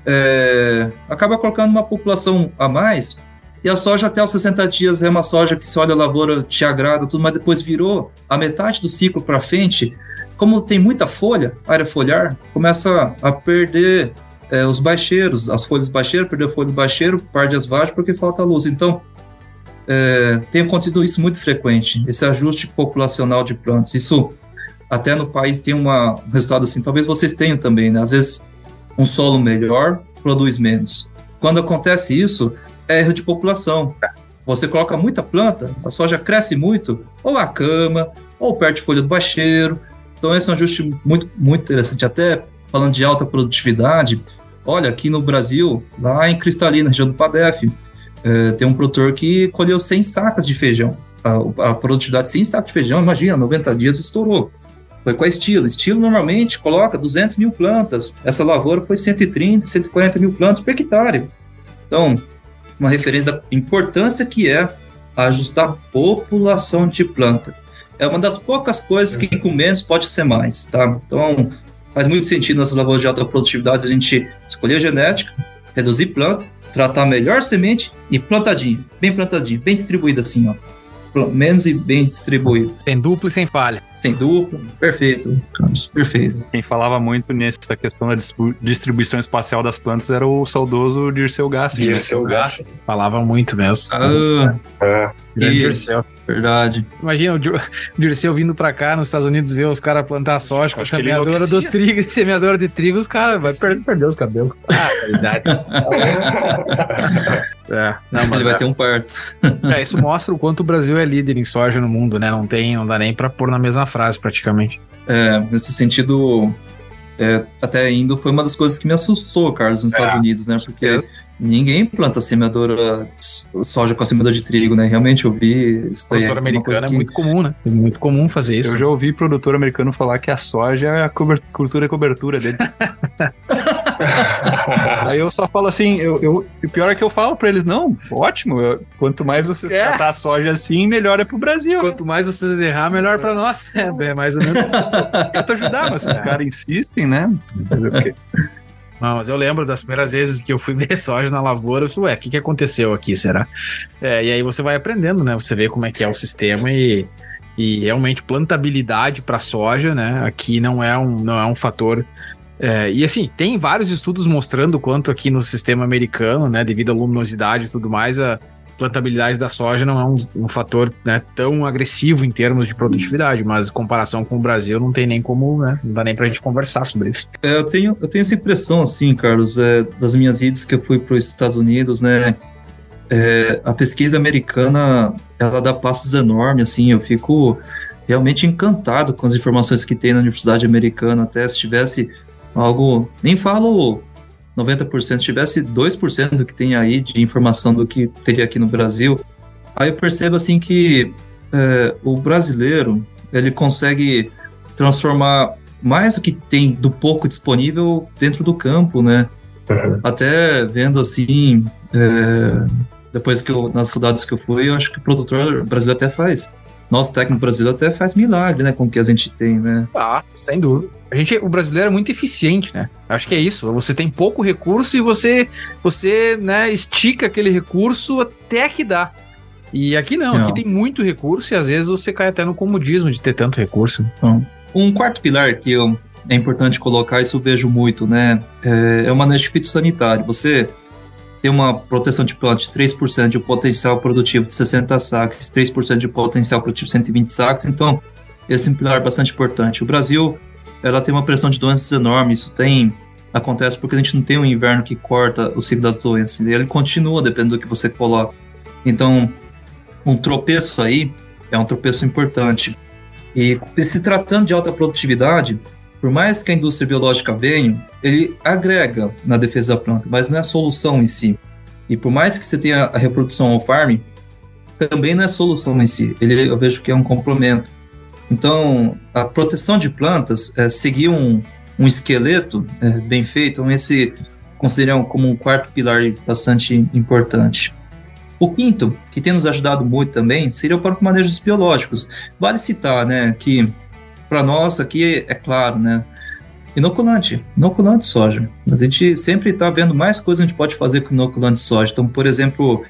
[SPEAKER 4] é, acaba colocando uma população a mais. E a soja até os 60 dias é uma soja que se olha a lavoura, te agrada, tudo, mas depois virou a metade do ciclo para frente. Como tem muita folha, área foliar, começa a perder é, os baixeiros, as folhas baixeiras, perdeu a folha do baixeiro, perde as vagens porque falta luz. Então, é, tem acontecido isso muito frequente, esse ajuste populacional de plantas. Isso até no país tem uma, um resultado assim, talvez vocês tenham também, né? Às vezes um solo melhor produz menos. Quando acontece isso, é erro de população. Você coloca muita planta, a soja cresce muito, ou a cama, ou perde folha do baixeiro. Então esse é um ajuste muito, muito interessante. Até falando de alta produtividade, Olha, aqui no Brasil, lá em Cristalina, região do Padef, é, tem um produtor que colheu 100 sacas de feijão. A, a produtividade de 100 sacas de feijão, imagina, 90 dias estourou. Foi com a estilo. Estilo normalmente coloca 200 mil plantas. Essa lavoura foi 130, 140 mil plantas por hectare. Então, uma referência da importância que é ajustar a população de planta. É uma das poucas coisas que com menos pode ser mais, tá? Então, faz muito sentido nessas lavouras de alta produtividade a gente escolher a genética, reduzir planta, tratar melhor semente e plantadinho, bem plantadinho, bem distribuído assim, ó. Menos e bem distribuído.
[SPEAKER 1] Sem dupla e sem falha.
[SPEAKER 4] Sem dupla, perfeito. Perfeito.
[SPEAKER 2] Quem falava muito nessa questão da distribuição espacial das plantas era o saudoso Dirceu Gassi.
[SPEAKER 1] Dirceu Gassi. Falava muito mesmo.
[SPEAKER 4] Ah, é. Dirceu. Verdade.
[SPEAKER 1] Imagina o Dirceu vindo pra cá nos Estados Unidos ver os caras plantar soja com a semeadora do trigo, semeadora de trigo, os caras vai perder, perder os cabelos. Ah, verdade.
[SPEAKER 4] é, não, mas Ele vai é. ter um parto.
[SPEAKER 1] É, isso mostra o quanto o Brasil é líder em soja no mundo, né? Não tem, não dá nem pra pôr na mesma frase, praticamente.
[SPEAKER 4] É, nesse sentido, é, até indo, foi uma das coisas que me assustou, Carlos, nos é, Estados Unidos, né? Porque ninguém planta semeadora soja com a semeadora de trigo, né? Realmente eu vi
[SPEAKER 1] isso daí. Produtor americano é que... é muito comum, né? É muito comum fazer isso.
[SPEAKER 2] Eu já ouvi produtor americano falar que a soja é a cultura e cobertura dele. Aí eu só falo assim, eu, eu, o pior é que eu falo pra eles, não, ótimo, eu, quanto mais você é. tratar a soja assim, melhor é pro Brasil.
[SPEAKER 1] Quanto mais vocês errar, melhor pra nós. É, é mais ou menos isso.
[SPEAKER 2] Eu tô ajudar, mas se os é. caras insistem, né?
[SPEAKER 1] Não, mas eu lembro das primeiras vezes que eu fui ver soja na lavoura, eu falei, ué, o que, que aconteceu aqui, será? É, e aí você vai aprendendo, né? Você vê como é que é o sistema e, e realmente plantabilidade para soja, né? Aqui não é um, não é um fator. É, e assim, tem vários estudos mostrando quanto aqui no sistema americano, né, devido à luminosidade e tudo mais, a, plantabilidade da soja não é um, um fator né, tão agressivo em termos de produtividade, mas em comparação com o Brasil não tem nem como, né, não dá nem pra gente conversar sobre isso.
[SPEAKER 4] É, eu, tenho, eu tenho essa impressão, assim, Carlos, é, das minhas idas que eu fui para os Estados Unidos, né, é, a pesquisa americana, ela dá passos enormes, assim, eu fico realmente encantado com as informações que tem na Universidade Americana, até se tivesse algo, nem falo 90% tivesse 2% do que tem aí de informação do que teria aqui no Brasil, aí eu percebo assim que é, o brasileiro ele consegue transformar mais do que tem do pouco disponível dentro do campo, né? Uhum. Até vendo assim, é, depois que eu, nas rodadas que eu fui, eu acho que o produtor brasileiro até faz nosso técnico brasileiro até faz milagre, né, com o que a gente tem, né?
[SPEAKER 1] Ah, sem dúvida. A gente, o brasileiro é muito eficiente, né? Acho que é isso. Você tem pouco recurso e você, você, né, estica aquele recurso até que dá. E aqui não, não, aqui tem muito recurso e às vezes você cai até no comodismo de ter tanto recurso.
[SPEAKER 4] Então, um quarto pilar que eu, é importante colocar, isso eu vejo muito, né? É, é o manejo fitossanitário. Você tem uma proteção de planta de 3% de potencial produtivo de 60 saques, 3% de potencial produtivo de 120 saques, então esse é um pilar bastante importante. O Brasil, ela tem uma pressão de doenças enorme, isso tem acontece porque a gente não tem um inverno que corta o ciclo das doenças, ele continua dependendo do que você coloca. Então, um tropeço aí é um tropeço importante. E se tratando de alta produtividade, por mais que a indústria biológica venha, ele agrega na defesa da planta, mas não é a solução em si. E por mais que você tenha a reprodução on farm, também não é solução em si. Ele, eu vejo que é um complemento. Então, a proteção de plantas é seguir um, um esqueleto é, bem feito, então esse consideram como um quarto pilar bastante importante. O quinto, que tem nos ajudado muito também, seria o próprio manejo dos biológicos. Vale citar, né, que para nós aqui, é claro, né? Inoculante, inoculante de soja. A gente sempre está vendo mais coisas que a gente pode fazer com inoculante de soja. Então, por exemplo,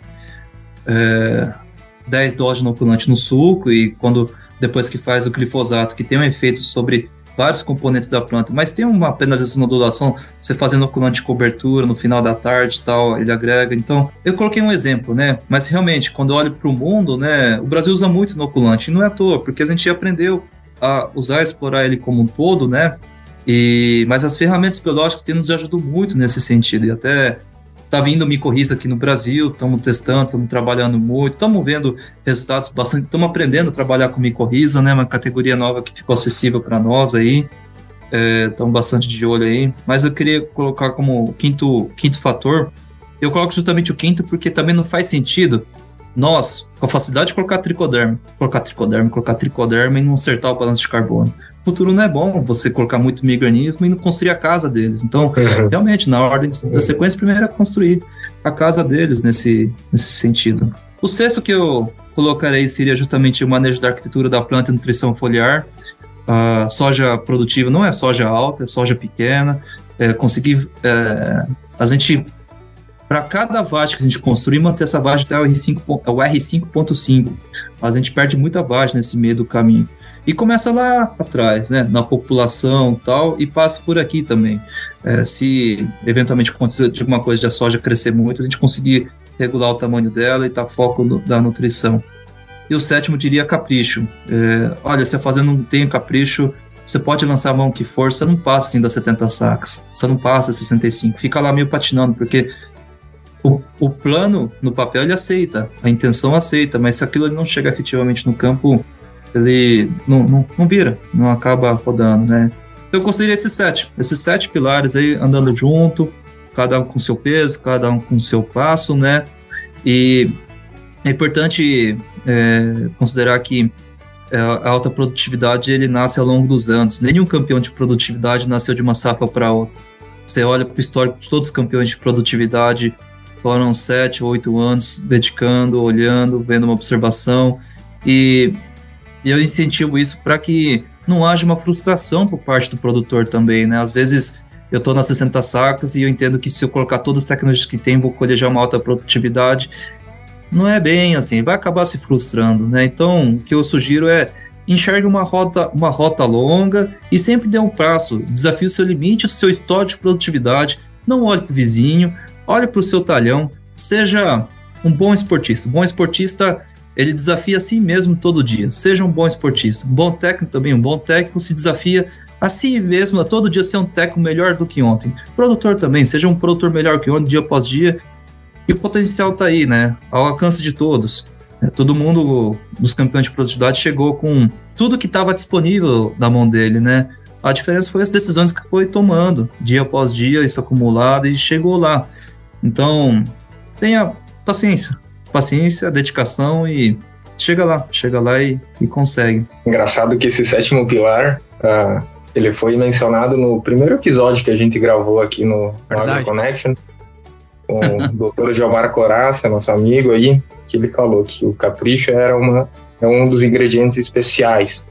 [SPEAKER 4] é, 10 doses de inoculante no suco e quando depois que faz o glifosato, que tem um efeito sobre vários componentes da planta, mas tem uma penalização na ondulação, você fazendo inoculante de cobertura no final da tarde e tal, ele agrega. Então, eu coloquei um exemplo, né? Mas realmente, quando eu olho para o mundo, né, o Brasil usa muito inoculante, e não é à toa, porque a gente aprendeu a usar, explorar ele como um todo, né? E, mas as ferramentas biológicas têm nos ajudado muito nesse sentido. E até tá vindo micorriza aqui no Brasil, estamos testando, estamos trabalhando muito, estamos vendo resultados bastante, estamos aprendendo a trabalhar com micorriza, né? Uma categoria nova que ficou acessível para nós aí. Estamos é, bastante de olho aí. Mas eu queria colocar como quinto, quinto fator. Eu coloco justamente o quinto porque também não faz sentido nós, com a facilidade de colocar tricoderma, colocar tricoderma, colocar tricoderma e não acertar o balanço de carbono. O futuro não é bom você colocar muito microorganismo e não construir a casa deles. Então, uhum. realmente, na ordem da sequência, primeiro é construir a casa deles nesse, nesse sentido. O sexto que eu colocarei seria justamente o manejo da arquitetura da planta e nutrição foliar. A soja produtiva não é soja alta, é soja pequena. É, conseguir. É, a gente para cada vagem que a gente construir, manter essa vagem até o R5.5. O R5.5. Mas a gente perde muita vagem nesse meio do caminho. E começa lá atrás, né, na população tal, e passa por aqui também. É, se eventualmente acontecer alguma coisa de a soja crescer muito, a gente conseguir regular o tamanho dela e tá foco no, da nutrição. E o sétimo diria capricho. É, olha, se a fazenda não tem capricho, você pode lançar a mão que for, você não passa assim das 70 sacas, você não passa 65, fica lá meio patinando, porque o, o plano no papel ele aceita, a intenção aceita, mas se aquilo não chega efetivamente no campo, ele não, não, não vira, não acaba rodando, né? Então eu considerei esses sete, esses sete pilares aí andando junto, cada um com seu peso, cada um com seu passo, né? E é importante é, considerar que é, a alta produtividade ele nasce ao longo dos anos. Nenhum campeão de produtividade nasceu de uma safra para outra. Você olha para o histórico de todos os campeões de produtividade, foram sete, oito anos dedicando, olhando, vendo uma observação e eu incentivo isso para que não haja uma frustração por parte do produtor também, né? Às vezes eu estou nas 60 sacas e eu entendo que se eu colocar todas as tecnologias que tem, vou colher já uma alta produtividade. Não é bem assim, vai acabar se frustrando, né? Então, o que eu sugiro é enxergue uma rota, uma rota longa e sempre dê um prazo, desafie o seu limite, o seu histórico de produtividade, não olhe para o vizinho, olhe para o seu talhão, seja um bom esportista. Um bom esportista, ele desafia a si mesmo todo dia. Seja um bom esportista. Um bom técnico também, um bom técnico se desafia a si mesmo a todo dia ser um técnico melhor do que ontem. Produtor também, seja um produtor melhor que ontem, dia após dia. E o potencial está aí, né? Ao alcance de todos. É, todo mundo dos campeões de produtividade chegou com tudo que estava disponível na mão dele, né? A diferença foi as decisões que foi tomando, dia após dia, isso acumulado, e chegou lá. Então, tenha paciência. Paciência, dedicação e chega lá, chega lá e, e consegue.
[SPEAKER 3] Engraçado que esse sétimo pilar, uh, ele foi mencionado no primeiro episódio que a gente gravou aqui no Agro Connection, com o Dr. Giovanni Coraça, nosso amigo aí, que ele falou que o capricho era uma, é um dos ingredientes especiais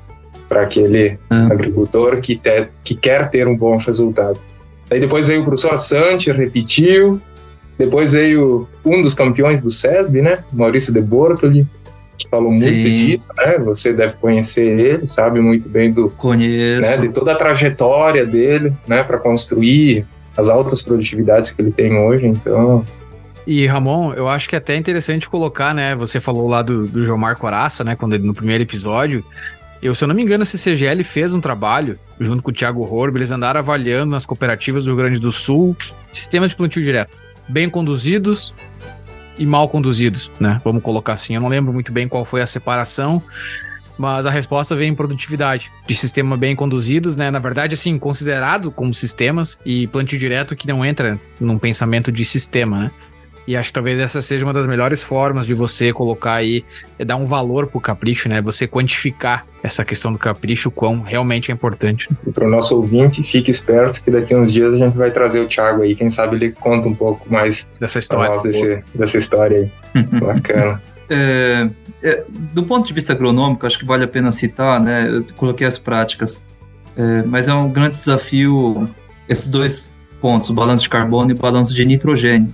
[SPEAKER 3] para aquele ah. agricultor que, te, que quer ter um bom resultado. Aí depois veio o professor Santi, repetiu, depois veio um dos campeões do SESB, né? Maurício de Bortoli, que falou muito Sim. disso, né? Você deve conhecer ele, sabe muito bem do
[SPEAKER 4] Conheço.
[SPEAKER 3] Né? de toda a trajetória dele, né, para construir as altas produtividades que ele tem hoje. Então,
[SPEAKER 1] E Ramon, eu acho que é até interessante colocar, né? Você falou lá do, do Jomar Coraça, né? Quando ele, no primeiro episódio. Eu, se eu não me engano, a CCGL fez um trabalho, junto com o Thiago Horb, eles andaram avaliando nas cooperativas do Rio Grande do Sul sistemas de plantio direto. Bem conduzidos e mal conduzidos, né? Vamos colocar assim. Eu não lembro muito bem qual foi a separação, mas a resposta vem em produtividade. De sistema bem conduzidos, né? Na verdade, assim, considerado como sistemas e plantio direto que não entra num pensamento de sistema, né? E acho que talvez essa seja uma das melhores formas de você colocar aí, é dar um valor pro capricho, né? Você quantificar essa questão do capricho, o quão realmente é importante.
[SPEAKER 3] E para o nosso ouvinte, fique esperto que daqui a uns dias a gente vai trazer o Thiago aí. Quem sabe ele conta um pouco mais
[SPEAKER 1] dessa história,
[SPEAKER 3] desse, dessa história aí. Bacana.
[SPEAKER 4] É, é, do ponto de vista agronômico, acho que vale a pena citar, né? Eu coloquei as práticas, é, mas é um grande desafio esses dois pontos, o balanço de carbono e o balanço de nitrogênio.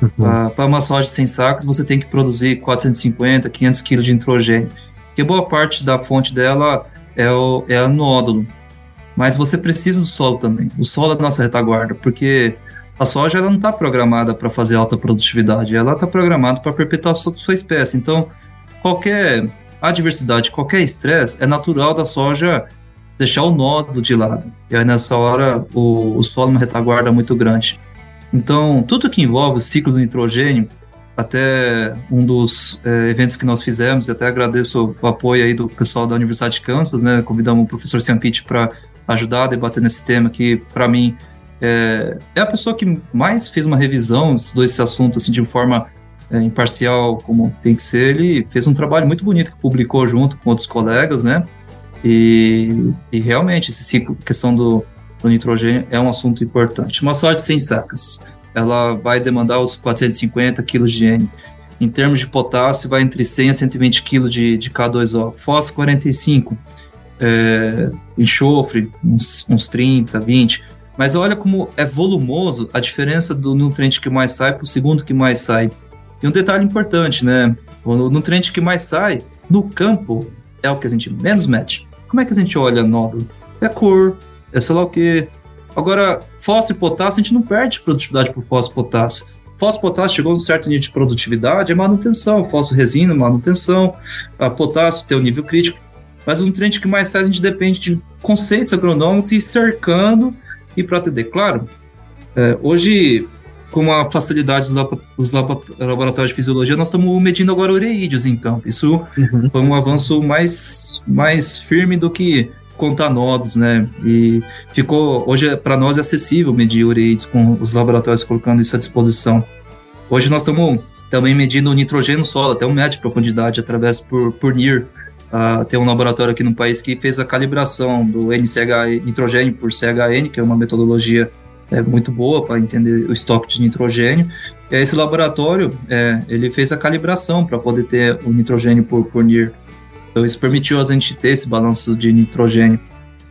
[SPEAKER 4] Uhum. Para uma soja sem sacos, você tem que produzir 450, 500 kg de nitrogênio, porque boa parte da fonte dela é o é o nódulo. Mas você precisa do solo também. O solo é a nossa retaguarda, porque a soja ela não está programada para fazer alta produtividade, ela está programada para perpetuar a sua espécie. Então, qualquer adversidade, qualquer estresse, é natural da soja deixar o nódulo de lado. E aí, nessa hora, o, o solo é uma retaguarda muito grande. Então, tudo que envolve o ciclo do nitrogênio, até um dos é, eventos que nós fizemos, e até agradeço o apoio aí do pessoal da Universidade de Kansas, né? Convidamos o professor Ciampiti para ajudar a debater nesse tema que, para mim, é, é, a pessoa que mais fez uma revisão, estudou esse assunto assim, de forma é, imparcial, como tem que ser. Ele fez um trabalho muito bonito que publicou junto com outros colegas, né? E, e realmente, esse ciclo, questão do, do nitrogênio é um assunto importante. Uma soja sem sacas, ela vai demandar os 450 kg de N. Em termos de potássio, vai entre 100 a 120 kg de, de K2O. Fósforo, 45. É, enxofre, uns, uns 30, 20. Mas olha como é volumoso a diferença do nutriente que mais sai para o segundo que mais sai. E um detalhe importante, né? O nutriente que mais sai no campo é o que a gente menos mete. Como é que a gente olha nódulo? É cor, é sei lá o quê. Agora, fósforo e potássio, a gente não perde produtividade por fósforo e potássio. Fósforo e potássio chegou a um certo nível de produtividade, é manutenção. Fósforo resina, manutenção. A potássio tem o um nível crítico. Mas o nutriente que mais sai, a gente depende de conceitos agronômicos e cercando e para atender. Claro, é, hoje, com a facilidade dos laboratórios de fisiologia, nós estamos medindo agora ureídeos em campo. Isso uhum. foi um avanço mais, mais firme do que contar nodos, né? E ficou hoje para nós é acessível medir ureídeos com os laboratórios colocando isso à disposição. Hoje nós estamos também medindo o nitrogênio solo, até um metro de profundidade através por, por NIR. Uh, tem um laboratório aqui no país que fez a calibração do NCH nitrogênio por CHN, que é uma metodologia é, muito boa para entender o estoque de nitrogênio. E esse laboratório é, ele fez a calibração para poder ter o nitrogênio por, por NIR. Então isso permitiu a gente ter esse balanço de nitrogênio.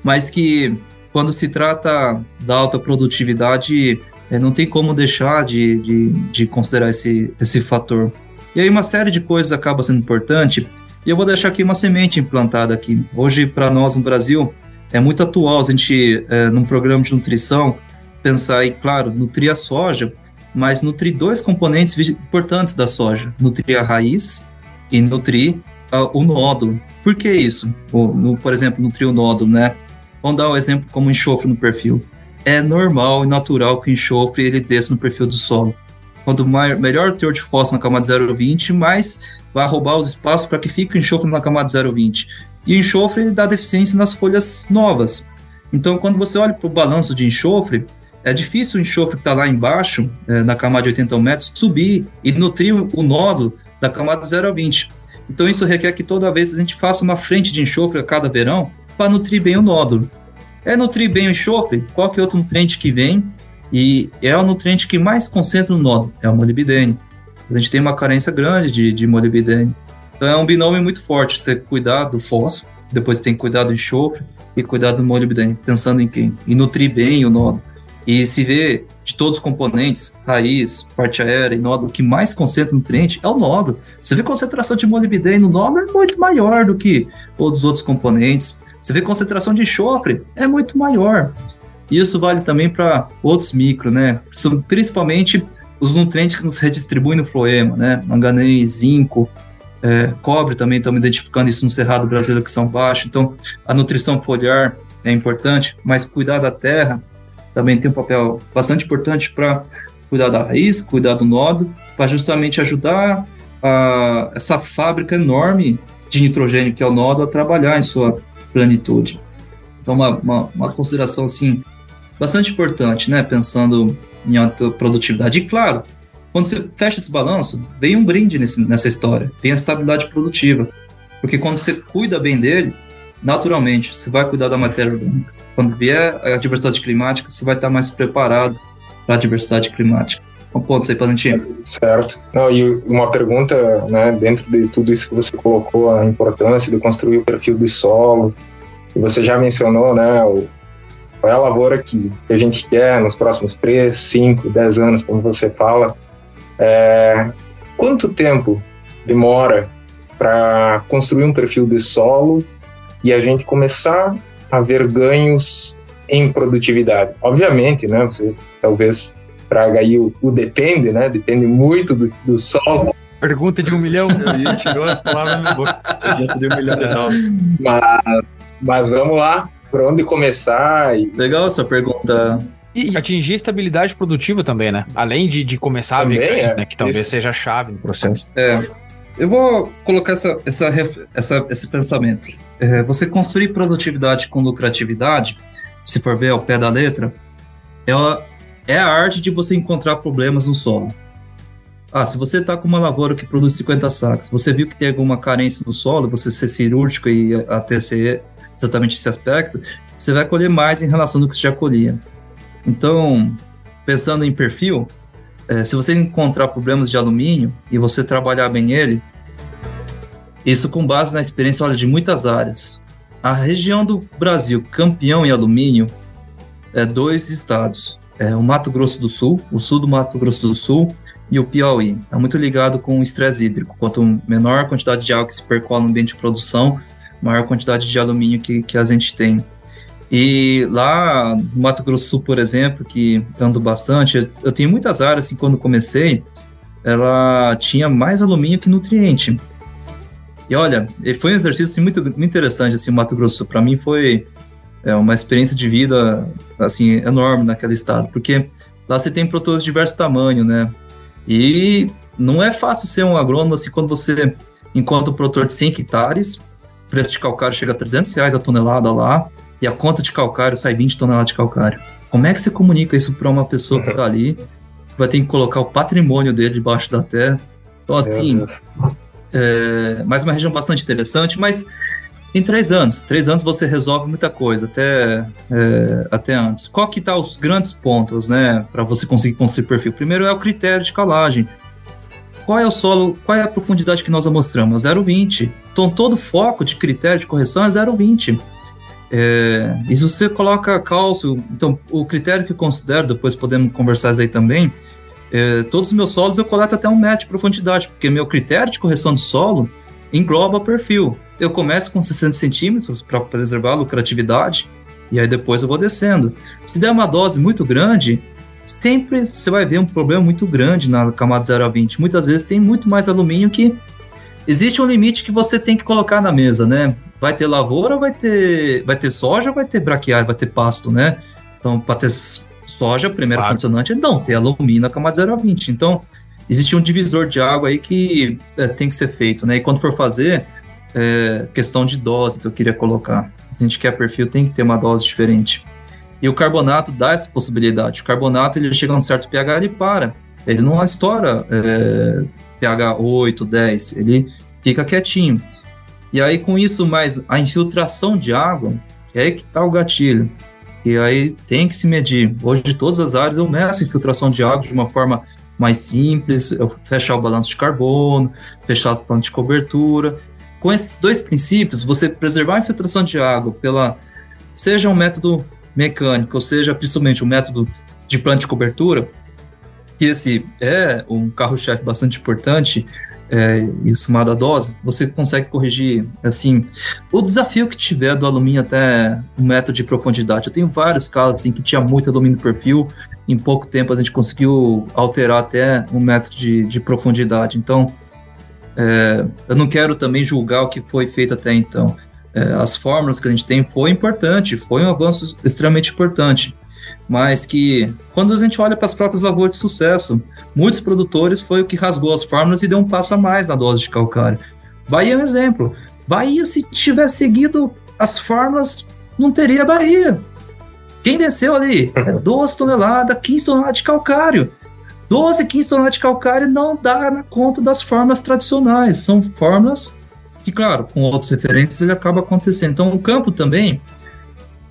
[SPEAKER 4] Mas que quando se trata da alta produtividade, é, não tem como deixar de, de, de considerar esse, esse fator. E aí uma série de coisas acaba sendo importante e eu vou deixar aqui uma semente implantada aqui. Hoje, para nós no Brasil, é muito atual a gente, é, num programa de nutrição, pensar em, claro, nutrir a soja, mas nutrir dois componentes importantes da soja: nutrir a raiz e nutrir o nódulo. Por que isso? O, no, por exemplo, nutrir o nódulo, né? Vamos dar um exemplo como enxofre no perfil. É normal e natural que o enxofre ele desça no perfil do solo. Quanto maior, melhor o teor de fósforo na camada 0,20, mais vai roubar os espaços para que fique o enxofre na camada 0,20. E o enxofre ele dá deficiência nas folhas novas. Então, quando você olha para o balanço de enxofre, é difícil o enxofre que está lá embaixo, é, na camada de 80 metros, subir e nutrir o nódulo da camada 0,20. Então, isso requer que toda vez a gente faça uma frente de enxofre a cada verão para nutrir bem o nódulo. É nutrir bem o enxofre? Qual que é outro nutriente que vem? E é o nutriente que mais concentra no nódulo, é o molibdênio a gente tem uma carência grande de, de molibdênio. Então é um binômio muito forte, você cuidar do fósforo, depois tem que cuidar do enxofre e cuidar do molibdênio, pensando em quem? E nutrir bem o nódulo. E se vê de todos os componentes, raiz, parte aérea e nódulo, o que mais concentra nutriente é o nódulo. Você vê concentração de molibdênio no nódulo é muito maior do que todos os outros componentes. Você vê concentração de enxofre é muito maior. Isso vale também para outros micro, né? Principalmente os nutrientes que nos redistribuem no floema, né? Manganês, zinco, é, cobre também, estamos identificando isso no Cerrado Brasileiro que são baixos. Então, a nutrição foliar é importante, mas cuidar da terra também tem um papel bastante importante para cuidar da raiz, cuidar do nodo, para justamente ajudar a, essa fábrica enorme de nitrogênio que é o nodo a trabalhar em sua plenitude. Então, uma, uma, uma consideração assim bastante importante, né? Pensando em alta produtividade. E claro, quando você fecha esse balanço, vem um brinde nesse, nessa história, vem a estabilidade produtiva. Porque quando você cuida bem dele, naturalmente, você vai cuidar da matéria orgânica. Quando vier a diversidade climática, você vai estar mais preparado para a diversidade climática. Um ponto aí, Palantinho.
[SPEAKER 3] Certo. Não, e uma pergunta, né, dentro de tudo isso que você colocou, a importância de construir o perfil do solo, e você já mencionou, né, o, qual é a lavoura que, que a gente quer nos próximos 3, 5, 10 anos, como você fala, é, quanto tempo demora para construir um perfil de solo e a gente começar a ver ganhos em produtividade? Obviamente, né? Você talvez traga aí o, o depende, né? Depende muito do, do solo.
[SPEAKER 1] Pergunta de um milhão. Eu tirou as palavras na boca. Pergunta de um milhão de
[SPEAKER 3] dólares. Mas, mas vamos lá, por onde começar? E...
[SPEAKER 4] Legal essa pergunta.
[SPEAKER 1] E atingir estabilidade produtiva também, né? Além de, de começar também, a ver ganhos, é, né? Que talvez isso. seja a chave no processo.
[SPEAKER 4] É. Eu vou colocar essa, essa, essa esse pensamento. É, você construir produtividade com lucratividade, se for ver ao pé da letra, é, é a arte de você encontrar problemas no solo. Ah, se você está com uma lavoura que produz 50 sacos, você viu que tem alguma carência no solo, você ser cirúrgico e até ser exatamente esse aspecto, você vai colher mais em relação do que você já colhia. Então, pensando em perfil, é, se você encontrar problemas de alumínio e você trabalhar bem ele, isso com base na experiência olha, de muitas áreas. A região do Brasil campeão em alumínio é dois estados, é o Mato Grosso do Sul, o sul do Mato Grosso do Sul e o Piauí. Está muito ligado com o estresse hídrico. Quanto menor a quantidade de água que se percola no ambiente de produção, maior a quantidade de alumínio que, que a gente tem. E lá no Mato Grosso do Sul, por exemplo, que ando bastante, eu tenho muitas áreas, assim, quando comecei, ela tinha mais alumínio que nutriente. E olha, foi um exercício assim, muito, muito interessante, assim, o Mato Grosso. Para mim foi é, uma experiência de vida, assim, enorme naquele estado, porque lá você tem produtores de diversos tamanhos, né? E não é fácil ser um agrônomo, assim, quando você encontra um produtor de 100 hectares, o preço de calcário chega a 300 reais a tonelada lá, e a conta de calcário sai 20 toneladas de calcário. Como é que você comunica isso para uma pessoa que está ali? Vai ter que colocar o patrimônio dele debaixo da terra. Então, assim, é, mais uma região bastante interessante, mas em três anos, três anos você resolve muita coisa, até, é, até antes. Qual que tá os grandes pontos, né, para você conseguir construir perfil? Primeiro é o critério de calagem. Qual é o solo, qual é a profundidade que nós mostramos? 0,20. Então todo o foco de critério de correção é 0,20. É, e se você coloca cálcio, então o critério que eu considero, depois podemos conversar isso aí também, é, todos os meus solos eu coleto até um metro de profundidade, porque meu critério de correção de solo engloba perfil. Eu começo com 60 centímetros para preservar a lucratividade, e aí depois eu vou descendo. Se der uma dose muito grande, sempre você vai ver um problema muito grande na camada 0 a 20. Muitas vezes tem muito mais alumínio que existe um limite que você tem que colocar na mesa, né? Vai ter lavoura, vai ter, vai ter soja, vai ter braquiário, vai ter pasto, né? Então, para ter soja, primeira claro. condicionante é não ter alumínio na camada 0 a 20. Então, existe um divisor de água aí que é, tem que ser feito, né? E quando for fazer, é, questão de dose que eu queria colocar. Se a gente quer perfil, tem que ter uma dose diferente. E o carbonato dá essa possibilidade. O carbonato, ele chega a um certo pH, ele para. Ele não estoura é, pH 8, 10, ele fica quietinho. E aí, com isso, mais a infiltração de água, é aí que está o gatilho. E aí tem que se medir. Hoje, de todas as áreas, eu meço infiltração de água de uma forma mais simples, eu fechar o balanço de carbono, fechar as plantas de cobertura. Com esses dois princípios, você preservar a infiltração de água pela seja um método mecânico, ou seja, principalmente um método de planta de cobertura, que esse é um carro-chefe bastante importante é, e somado à dose, você consegue corrigir, assim, o desafio que tiver do alumínio até o método de profundidade. Eu tenho vários casos, assim, que tinha muito alumínio perfil, em pouco tempo a gente conseguiu alterar até o método de, de profundidade. Então, é, eu não quero também julgar o que foi feito até então. É, as fórmulas que a gente tem foi importante, foi um avanço extremamente importante mas que quando a gente olha para as próprias lavouras de sucesso, muitos produtores foi o que rasgou as fórmulas e deu um passo a mais na dose de calcário. Bahia é um exemplo. Bahia, se tivesse seguido as fórmulas, não teria Bahia. Quem venceu ali é 12 toneladas, 15 toneladas de calcário. 12, 15 toneladas de calcário não dá na conta das fórmulas tradicionais. São fórmulas que, claro, com outras referências ele acaba acontecendo. Então, o campo também,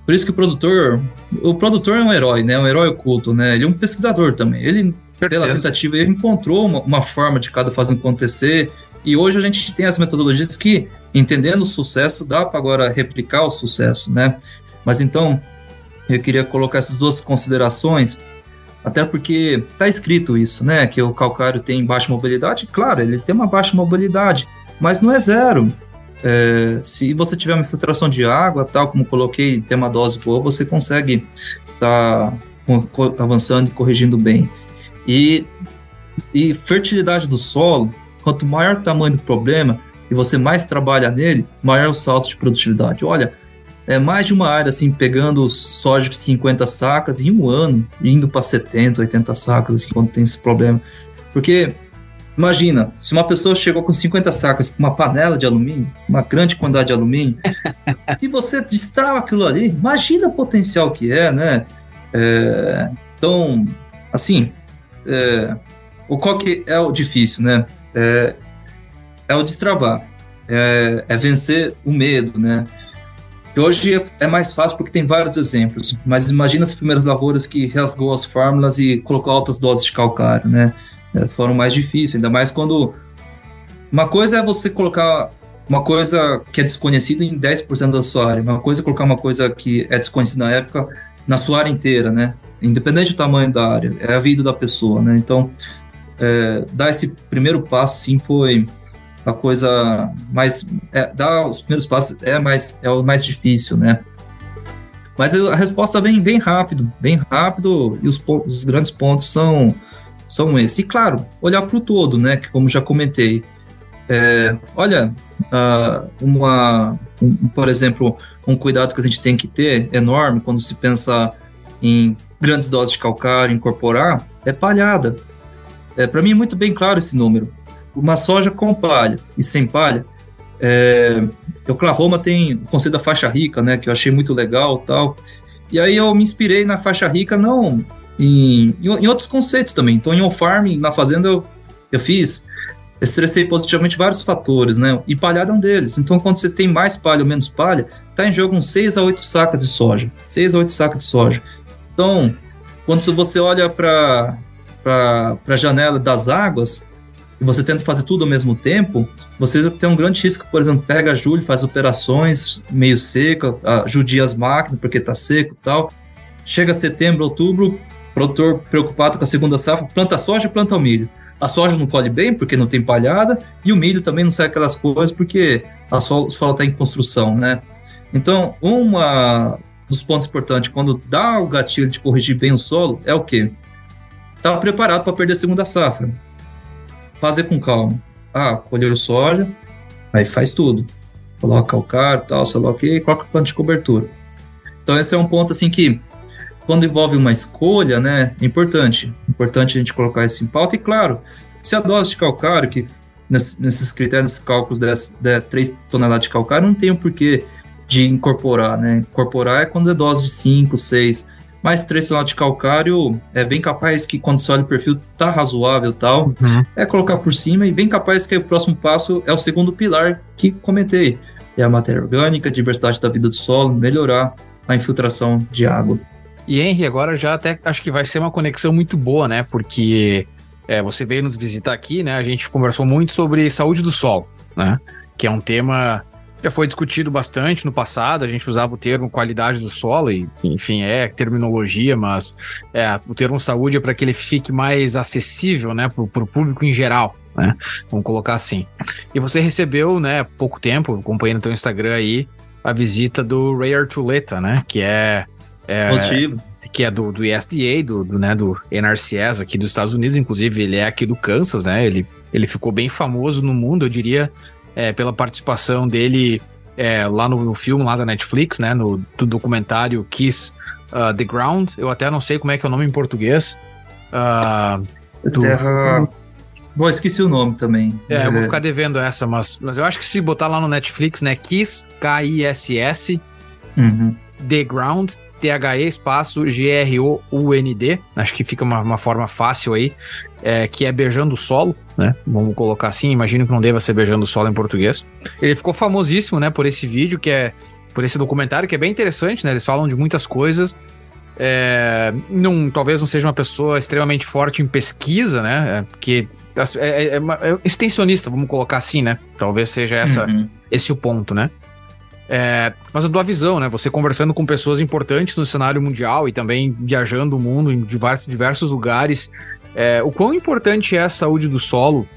[SPEAKER 4] por isso que o produtor, o produtor é um herói, né? Um herói oculto, né? Ele é um pesquisador também. Ele, pela tentativa, ele encontrou uma, uma forma de cada fase acontecer. E hoje a gente tem as metodologias que, entendendo o sucesso, dá para agora replicar o sucesso, né? Mas então, eu queria colocar essas duas considerações, até porque está escrito isso, né? Que o calcário tem baixa mobilidade. Claro, ele tem uma baixa mobilidade, mas não é zero. É, se você tiver uma infiltração de água, tal como coloquei, tem uma dose boa, você consegue estar tá avançando e corrigindo bem. E, e fertilidade do solo, quanto maior o tamanho do problema e você mais trabalha nele, maior o salto de produtividade. Olha, é mais de uma área assim, pegando soja de 50 sacas em um ano, indo para 70, 80 sacas assim, quando tem esse problema. Porque Imagina, se uma pessoa chegou com 50 sacas com uma panela de alumínio, uma grande quantidade de alumínio, se você destrava aquilo ali, imagina o potencial que é, né? É, então, assim, é, o qual que é o difícil, né? É, é o destravar, é, é, vencer o medo, né? Que hoje é mais fácil porque tem vários exemplos, mas imagina as primeiras lavouras que rasgou as fórmulas e colocou altas doses de calcário, né? É, foram mais difíceis, ainda mais quando. Uma coisa é você colocar uma coisa que é desconhecida em 10% da sua área, uma coisa é colocar uma coisa que é desconhecida na época na sua área inteira, né? Independente do tamanho da área, é a vida da pessoa, né? Então, é, dar esse primeiro passo, sim, foi a coisa mais. É, dar os primeiros passos é, mais, é o mais difícil, né? Mas a resposta vem bem rápido, bem rápido, e os, os grandes pontos são são esses. E claro, olhar para o todo, né? Que como já comentei, é, olha, uh, uma, um, por exemplo, um cuidado que a gente tem que ter enorme quando se pensa em grandes doses de calcário, incorporar, é palhada. É, para mim é muito bem claro esse número. Uma soja com palha e sem palha, é, Oklahoma tem o conceito da faixa rica, né, que eu achei muito legal tal. E aí eu me inspirei na faixa rica não em, em, outros conceitos também. Então, em on-farm, na fazenda, eu, eu fiz, estressei positivamente vários fatores, né? E palhada é um deles. Então, quando você tem mais palha ou menos palha, tá em jogo uns 6 a 8 sacas de soja. 6 a 8 sacas de soja. Então, quando você olha para a janela das águas, e você tenta fazer tudo ao mesmo tempo, você tem um grande risco, por exemplo, pega julho, faz operações meio seca, judia as máquinas porque está seco e tal. Chega setembro, outubro, produtor preocupado com a segunda safra, planta soja e planta o milho. A soja não colhe bem porque não tem palhada e o milho também não sai aquelas coisas porque a solo está em construção, né? Então, uma dos pontos importantes quando dá o gatilho de corrigir bem o solo é o quê? Tá preparado para perder a segunda safra. Fazer com calma. Ah, colher soja, aí faz tudo. Coloca calcário, tal, sei lá o que, coloca planta de cobertura. Então esse é um ponto assim que quando envolve uma escolha, né, é importante. Importante a gente colocar isso em pauta. E claro, se a dose de calcário, que nesses critérios, nesses cálculos de 3 toneladas de calcário, não tem o porquê de incorporar, né? Incorporar é quando é dose de 5, 6. Mas 3 toneladas de calcário é bem capaz que quando você olha o perfil tá razoável tal, uhum. é colocar por cima e bem capaz que o próximo passo é o segundo pilar que comentei. É a matéria orgânica, a diversidade da vida do solo, melhorar a infiltração de água.
[SPEAKER 1] E Henry, agora já até acho que vai ser uma conexão muito boa, né? Porque é, você veio nos visitar aqui, né? A gente conversou muito sobre saúde do solo, né? Que é um tema já foi discutido bastante no passado. A gente usava o termo qualidade do solo e, enfim, é terminologia, mas é, o termo saúde é para que ele fique mais acessível, né, para o público em geral. né? Vamos colocar assim. E você recebeu, né, pouco tempo, acompanhando teu Instagram aí, a visita do Ray Archuleta, né? Que é. É
[SPEAKER 4] Positivo.
[SPEAKER 1] Que é do, do ESDA, do, do, né, do NRCS aqui dos Estados Unidos, inclusive ele é aqui do Kansas, né? Ele, ele ficou bem famoso no mundo, eu diria, é, pela participação dele é, lá no, no, filme lá da Netflix, né? No do documentário Kiss uh, the Ground. Eu até não sei como é que é o nome em português. Uh,
[SPEAKER 4] do... Terra. Bom, esqueci o nome também.
[SPEAKER 1] É, eu vou ficar devendo essa, mas, mas eu acho que se botar lá no Netflix, né? Kiss, K-I-S-S, uhum. The Ground, T-H-E espaço G-R-O-U-N-D. Acho que fica uma, uma forma fácil aí. É, que é Beijando o Solo, né? Vamos colocar assim, imagino que não deva ser Beijando o Solo em português. Ele ficou famosíssimo, né, por esse vídeo, que é por esse documentário, que é bem interessante, né? Eles falam de muitas coisas. É, não, talvez não seja uma pessoa extremamente forte em pesquisa, né? É, porque é, é, é, é, extensionista, vamos colocar assim, né? Talvez seja essa, uhum. esse o ponto, né? É, mas a tua visão, né? Você conversando com pessoas importantes no cenário mundial e também viajando o mundo em diversos, diversos lugares, é, o quão importante é a saúde do solo?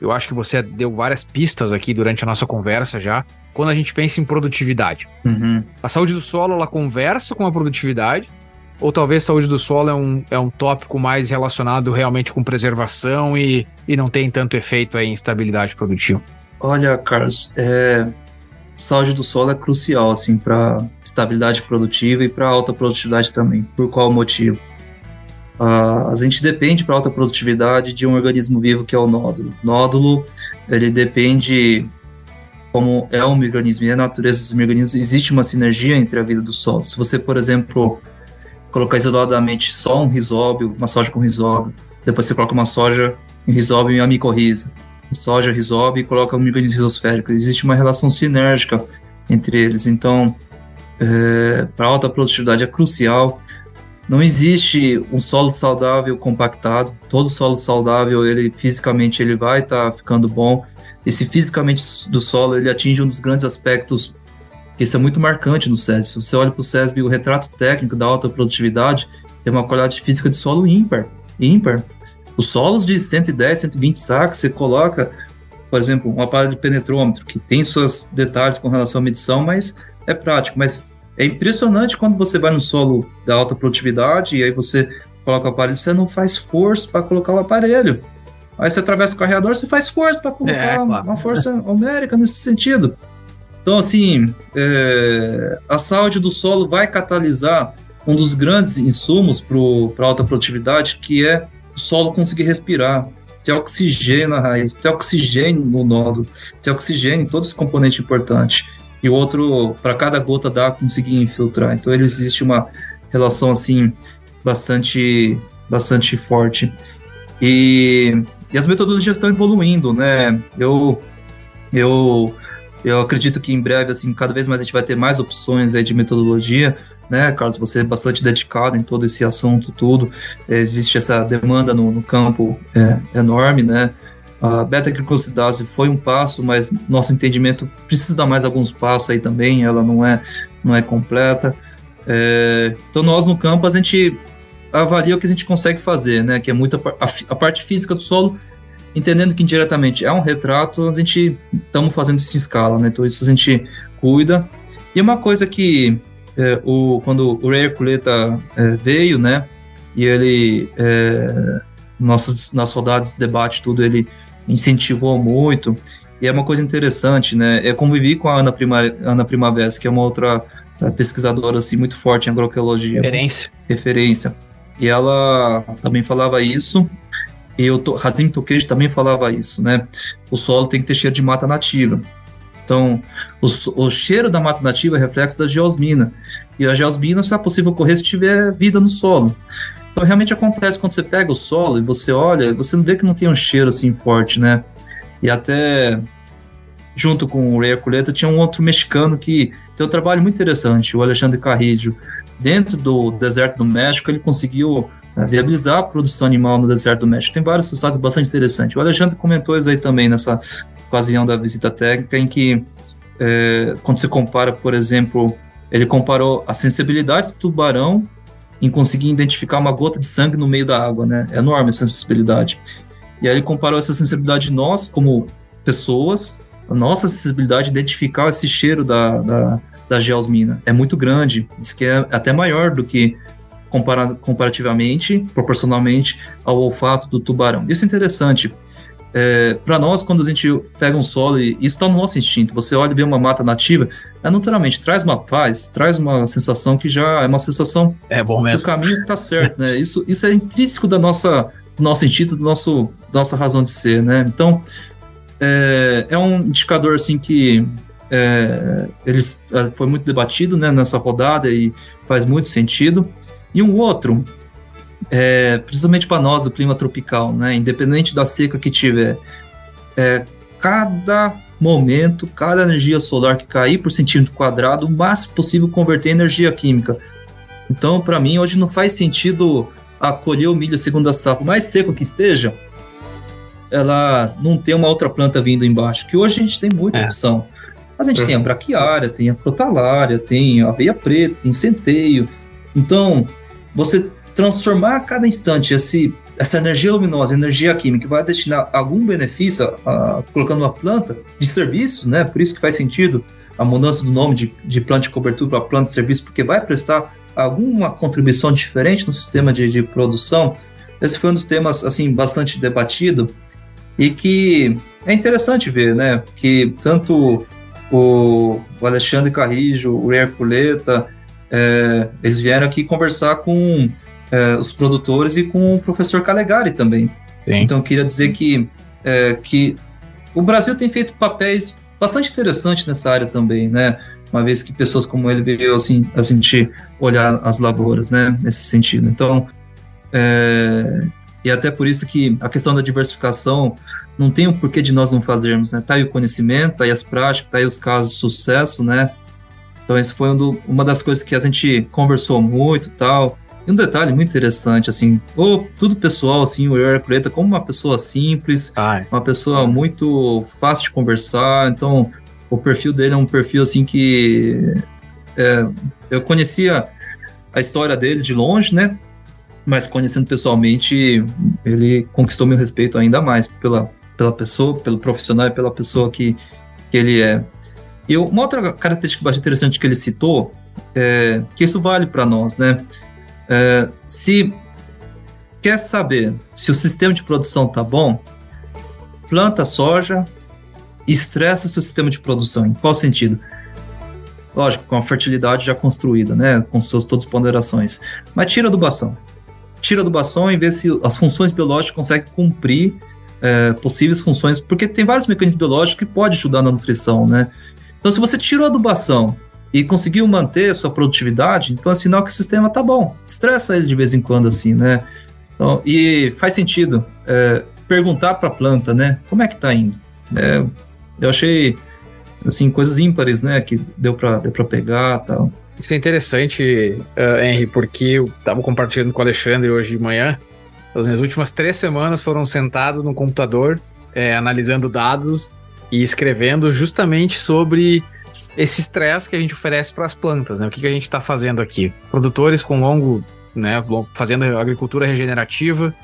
[SPEAKER 1] Eu acho que você deu várias pistas aqui durante a nossa conversa já. Quando a gente pensa em produtividade, uhum. a saúde do solo ela conversa com a produtividade, ou talvez saúde do solo é um, é um tópico mais relacionado realmente com preservação e, e não tem tanto efeito aí em estabilidade produtiva?
[SPEAKER 4] Olha, Carlos, é, saúde do solo é crucial assim para estabilidade produtiva e para alta produtividade também. Por qual motivo? Uh, a gente depende para alta produtividade de um organismo vivo que é o nódulo. Nódulo ele depende como é um microorganismo e a natureza dos microorganismos existe uma sinergia entre a vida do solo. Se você, por exemplo, colocar isoladamente só um risóbio, uma soja com risóbio, depois você coloca uma soja em risóbio e uma micorriza, soja, risóbio e coloca um microorganismo risosférico. Existe uma relação sinérgica entre eles. Então, é, para alta produtividade é crucial. Não existe um solo saudável compactado. Todo solo saudável, ele fisicamente ele vai estar tá ficando bom. Esse fisicamente do solo, ele atinge um dos grandes aspectos isso é muito marcante no SESB. Se você olha para o SESB, o retrato técnico da alta produtividade tem uma qualidade física de solo ímpar. ímpar. Os solos de 110, 120 sacos, você coloca, por exemplo, um aparelho de penetrômetro, que tem seus detalhes com relação à medição, mas é prático. Mas é impressionante quando você vai no solo da alta produtividade e aí você coloca o aparelho, você não faz força para colocar o aparelho. Aí você atravessa o carregador, você faz força para colocar é, claro. uma força numérica nesse sentido. Então, assim, é, a saúde do solo vai catalisar um dos grandes insumos para alta produtividade, que é o solo conseguir respirar, ter oxigênio na raiz, ter oxigênio no nódulo, ter oxigênio em todos os componentes importantes. E o outro, para cada gota d'água, conseguir infiltrar. Então, ele existe uma relação, assim, bastante, bastante forte. E, e as metodologias estão evoluindo, né? Eu, eu eu acredito que em breve, assim, cada vez mais a gente vai ter mais opções aí de metodologia, né, Carlos? Você é bastante dedicado em todo esse assunto, tudo. Existe essa demanda no, no campo é, enorme, né? A beta-glicosidase foi um passo, mas nosso entendimento precisa dar mais alguns passos aí também, ela não é, não é completa. É, então, nós no campo, a gente avalia o que a gente consegue fazer, né? Que é muito a, a parte física do solo entendendo que indiretamente é um retrato, a gente estamos fazendo isso em escala, né? Então isso a gente cuida. E uma coisa que é, o, quando o Ray Arculeta é, veio, né? E ele é, nossos nas rodadas de debate tudo ele incentivou muito. E é uma coisa interessante, né? É convivi com a Ana, Prima, Ana Primavera, que é uma outra é, pesquisadora assim muito forte em agroecologia.
[SPEAKER 1] Referência.
[SPEAKER 4] Referência. E ela também falava isso e o Hazim Tokeji também falava isso, né? O solo tem que ter cheiro de mata nativa. Então, o, o cheiro da mata nativa é reflexo da geosmina. E a geosmina só é possível ocorrer se tiver vida no solo. Então, realmente acontece quando você pega o solo e você olha, você não vê que não tem um cheiro assim forte, né? E até junto com o Ray Arculeta tinha um outro mexicano que tem um trabalho muito interessante, o Alexandre Carrillo. Dentro do deserto do México, ele conseguiu viabilizar a produção animal no deserto do México. Tem vários resultados bastante interessantes. O Alexandre comentou isso aí também nessa ocasião da visita técnica, em que é, quando você compara, por exemplo, ele comparou a sensibilidade do tubarão em conseguir identificar uma gota de sangue no meio da água, né? É enorme a sensibilidade. E aí ele comparou essa sensibilidade de nós como pessoas, a nossa sensibilidade de identificar esse cheiro da, da, da geosmina é muito grande, diz que é até maior do que comparativamente, proporcionalmente ao olfato do tubarão. Isso é interessante. É, para nós, quando a gente pega um solo, e isso está no nosso instinto, você olha e vê uma mata nativa, é naturalmente traz uma paz, traz uma sensação que já é uma sensação
[SPEAKER 1] é bom mesmo.
[SPEAKER 4] o caminho está certo, né? Isso, isso é intrínseco da nossa, do nosso instinto, do nosso, da nossa razão de ser, né? Então, é, é um indicador assim que é, eles, é, foi muito debatido né, nessa rodada e faz muito sentido. E um outro, é, precisamente para nós do clima tropical, né, independente da seca que tiver, é, cada momento, cada energia solar que cair por centímetro quadrado, o máximo possível converter em energia química. Então, para mim, hoje não faz sentido acolher o milho segundo a safra, mais seco que esteja, ela não tem uma outra planta vindo embaixo, que hoje a gente tem muita é. opção. Mas a gente uhum. tem a braquiária, tem a crotalária, tem a aveia preta, tem centeio. Então, você transformar a cada instante esse, essa energia luminosa, energia química, vai destinar algum benefício, a, colocando uma planta de serviço, né? Por isso que faz sentido a mudança do nome de, de planta de cobertura para planta de serviço, porque vai prestar alguma contribuição diferente no sistema de, de produção. Esse foi um dos temas assim bastante debatido e que é interessante ver, né? Que tanto o, o Alexandre Carrijo, o Herculeta, é, eles vieram aqui conversar com é, os produtores e com o professor Calegari também. Sim. Então, eu queria dizer que, é, que o Brasil tem feito papéis bastante interessantes nessa área também, né? Uma vez que pessoas como ele veio assim, a sentir olhar as lavouras, né? Nesse sentido. Então, é, e até por isso que a questão da diversificação não tem o um porquê de nós não fazermos, né? Tá aí o conhecimento, tá aí as práticas, tá aí os casos de sucesso, né? Então, esse foi um do, uma das coisas que a gente conversou muito tal. E um detalhe muito interessante, assim, ou tudo pessoal, assim, o Yuri Preta como uma pessoa simples, Ai. uma pessoa muito fácil de conversar, então o perfil dele é um perfil, assim, que é, eu conhecia a história dele de longe, né, mas conhecendo pessoalmente, ele conquistou meu respeito ainda mais pela, pela pessoa, pelo profissional e pela pessoa que, que ele é. E uma outra característica bastante interessante que ele citou, é que isso vale para nós, né, é, se quer saber se o sistema de produção tá bom, planta soja, estressa seu sistema de produção. Em qual sentido? Lógico, com a fertilidade já construída, né? Com suas todas as ponderações. Mas tira adubação. Tira adubação e vê se as funções biológicas conseguem cumprir é, possíveis funções, porque tem vários mecanismos biológicos que podem ajudar na nutrição, né? Então, se você tira a adubação e conseguiu manter sua produtividade, então é sinal que o sistema tá bom. Estressa ele de vez em quando, assim, né? Então, e faz sentido é, perguntar para a planta, né? Como é que tá indo? É, eu achei, assim, coisas ímpares, né? Que deu para deu pegar tal.
[SPEAKER 1] Isso é interessante, uh, Henry, porque eu estava compartilhando com o Alexandre hoje de manhã. As minhas últimas três semanas foram sentados no computador, é, analisando dados e escrevendo justamente sobre esse estresse que a gente oferece para as plantas, né? O que, que a gente está fazendo aqui? Produtores com longo, né, fazendo agricultura regenerativa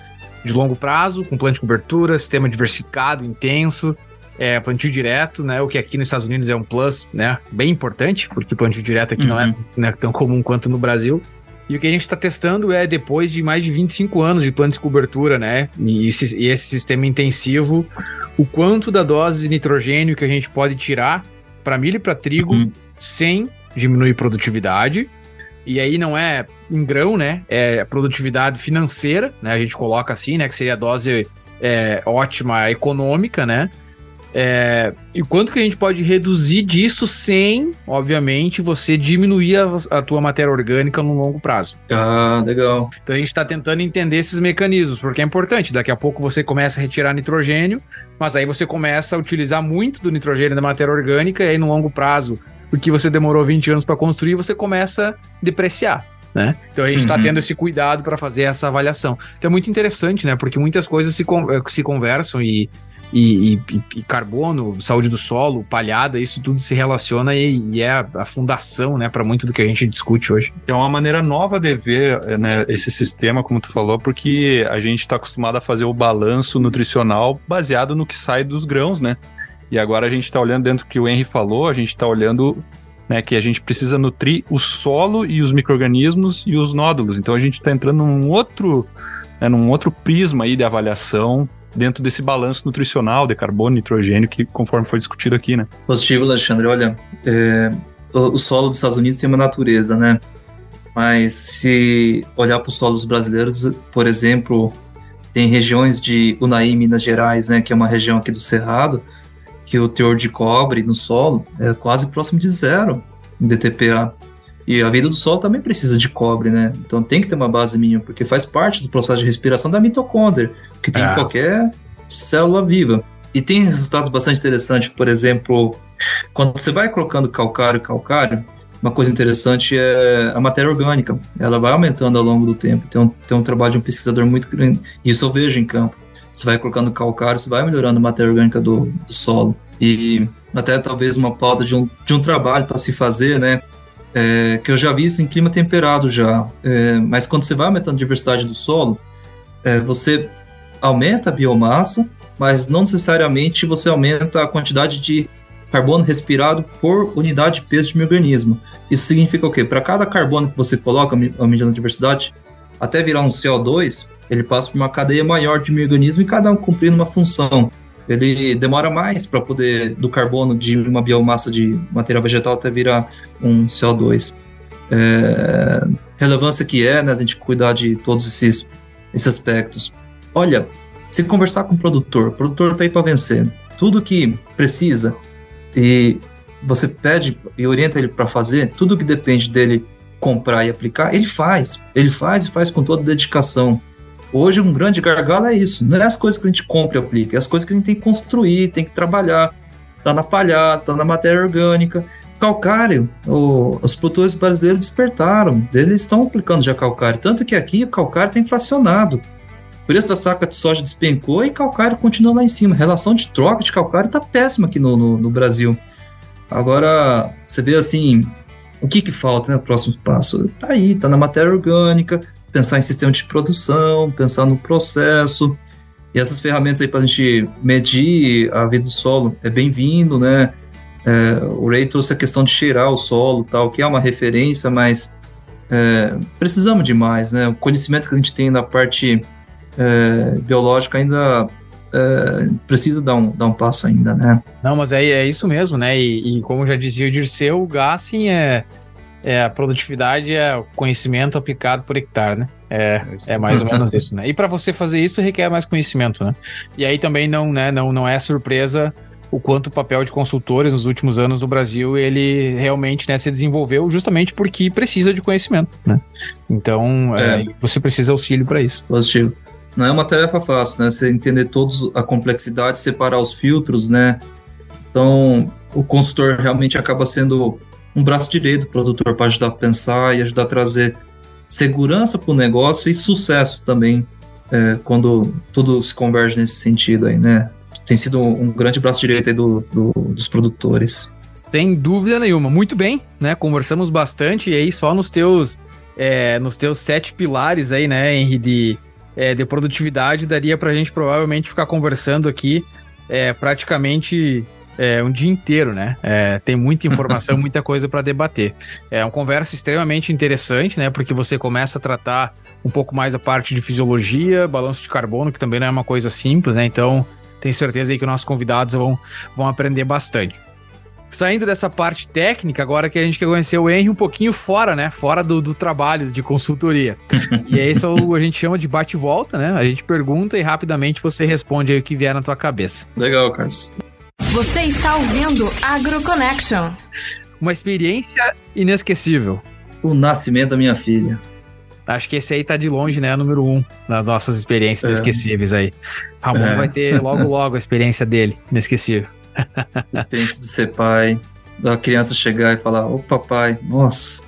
[SPEAKER 1] de longo prazo, com plano de cobertura, sistema diversificado, intenso, é, plantio direto, né? O que aqui nos Estados Unidos é um plus, né? Bem importante, porque o plantio direto aqui uhum. não é né, tão comum quanto no Brasil. E o que a gente está testando é, depois de mais de 25 anos de plano de cobertura, né? E esse, e esse sistema intensivo, o quanto da dose de nitrogênio que a gente pode tirar para milho e para trigo uhum. sem diminuir produtividade. E aí não é em grão, né? É produtividade financeira, né? A gente coloca assim, né? Que seria a dose é, ótima econômica, né? É, e quanto que a gente pode reduzir disso sem, obviamente, você diminuir a, a, tua matéria orgânica no longo prazo.
[SPEAKER 4] Ah, legal.
[SPEAKER 1] Então a gente está tentando entender esses mecanismos, porque é importante. Daqui a pouco você começa a retirar nitrogênio, mas aí você começa a utilizar muito do nitrogênio da matéria orgânica, e aí no longo prazo, o que você demorou 20 anos para construir, você começa a depreciar. Né? Então a gente está uhum. tendo esse cuidado para fazer essa avaliação. Então é muito interessante, né? Porque muitas coisas se, se conversam e e, e, e, carbono, saúde do solo, palhada, isso tudo se relaciona e, e é a, a, fundação, né, para muito do que a gente discute hoje.
[SPEAKER 2] É uma maneira nova de ver né, esse sistema, como tu falou, porque a gente está acostumado a fazer o balanço nutricional baseado no que sai dos grãos, né? E agora a gente está olhando dentro do que o Henry falou, a gente está olhando né, que a gente precisa nutrir o solo e os micro-organismos e os nódulos. Então a gente está entrando num outro, né, num outro prisma aí de avaliação dentro desse balanço nutricional de carbono nitrogênio que conforme foi discutido aqui, né?
[SPEAKER 4] Positivo, Alexandre. Olha, é, o, solo dos Estados Unidos tem uma natureza, né? Mas se olhar para os solos brasileiros, por exemplo, tem regiões de Unai, Minas Gerais, né, que é uma região aqui do Cerrado, que o teor de cobre no solo é quase próximo de zero em DTPA. E a vida do solo também precisa de cobre, né? Então tem que ter uma base mínima, porque faz parte do processo de respiração da mitocôndria, que tem é. em qualquer célula viva. E tem resultados bastante interessantes, por exemplo, quando você vai colocando calcário calcário, uma coisa interessante é a matéria orgânica. Ela vai aumentando ao longo do tempo. Tem um, tem um trabalho de um pesquisador muito grande. Isso eu vejo em campo. Você vai colocando calcário, você vai melhorando a matéria orgânica do, do solo. E até talvez uma pauta de um, de um trabalho para se fazer, né? É, que eu já vi isso em clima temperado já. É, mas quando você vai aumentando a diversidade do solo, é, você aumenta a biomassa, mas não necessariamente você aumenta a quantidade de carbono respirado por unidade de peso de um organismo. Isso significa o quê? Para cada carbono que você coloca, aumentando a diversidade, até virar um CO2, ele passa por uma cadeia maior de organismos e cada um cumprindo uma função. Ele demora mais para poder, do carbono de uma biomassa de material vegetal até virar um CO2. É, relevância que é, né, a gente cuidar de todos esses, esses aspectos. Olha, se conversar com o produtor, o produtor está aí para vencer. Tudo que precisa e você pede e orienta ele para fazer, tudo que depende dele comprar e aplicar, ele faz. Ele faz e faz com toda dedicação. Hoje, um grande gargalo é isso. Não é as coisas que a gente compra e aplica, é as coisas que a gente tem que construir, tem que trabalhar. Tá na palhada, tá na matéria orgânica. Calcário, o, os produtores brasileiros despertaram, eles estão aplicando já calcário. Tanto que aqui o calcário está inflacionado. O preço da saca de soja despencou e calcário continua lá em cima. A relação de troca de calcário está péssima aqui no, no, no Brasil. Agora, você vê assim, o que que falta, né? Próximo passo tá aí, tá na matéria orgânica, pensar em sistema de produção, pensar no processo. E essas ferramentas aí para a gente medir a vida do solo é bem-vindo, né? É, o Ray trouxe a questão de cheirar o solo, tal, que é uma referência, mas é, precisamos de mais, né? O conhecimento que a gente tem na parte é, biológica ainda é, precisa dar um, dar um passo ainda, né?
[SPEAKER 1] Não, mas é, é isso mesmo, né? E, e como já dizia o Dirceu, o Gassing é, é a produtividade é o conhecimento aplicado por hectare, né? É, é mais ou menos isso, né? E para você fazer isso requer mais conhecimento, né? E aí também não, né, não, não é surpresa o quanto o papel de consultores nos últimos anos no Brasil ele realmente né, se desenvolveu justamente porque precisa de conhecimento, né? Então é. É, você precisa auxílio para isso.
[SPEAKER 4] Positivo não é uma tarefa fácil, né? Você entender todos a complexidade, separar os filtros, né? Então, o consultor realmente acaba sendo um braço direito do produtor para ajudar a pensar e ajudar a trazer segurança para o negócio e sucesso também é, quando tudo se converge nesse sentido aí, né? Tem sido um grande braço direito do, do, dos produtores.
[SPEAKER 1] Sem dúvida nenhuma. Muito bem, né? Conversamos bastante e aí só nos teus, é, nos teus sete pilares aí, né, de é, de produtividade, daria para a gente provavelmente ficar conversando aqui é, praticamente é, um dia inteiro, né? É, tem muita informação, muita coisa para debater. É uma conversa extremamente interessante, né? Porque você começa a tratar um pouco mais a parte de fisiologia, balanço de carbono, que também não é uma coisa simples, né? Então, tenho certeza aí que nossos convidados vão, vão aprender bastante saindo dessa parte técnica, agora que a gente quer conhecer o Henry um pouquinho fora, né? Fora do, do trabalho de consultoria. e é isso a gente chama de bate-volta, né? A gente pergunta e rapidamente você responde aí o que vier na tua cabeça.
[SPEAKER 4] Legal, Carlos.
[SPEAKER 5] Você está ouvindo AgroConnection.
[SPEAKER 1] Uma experiência inesquecível.
[SPEAKER 4] O nascimento da minha filha.
[SPEAKER 1] Acho que esse aí tá de longe, né? Número um das nossas experiências é. inesquecíveis aí. Ramon é. vai ter logo, logo a experiência dele, inesquecível.
[SPEAKER 4] Experiência de ser pai, da criança chegar e falar: Ô papai, nossa,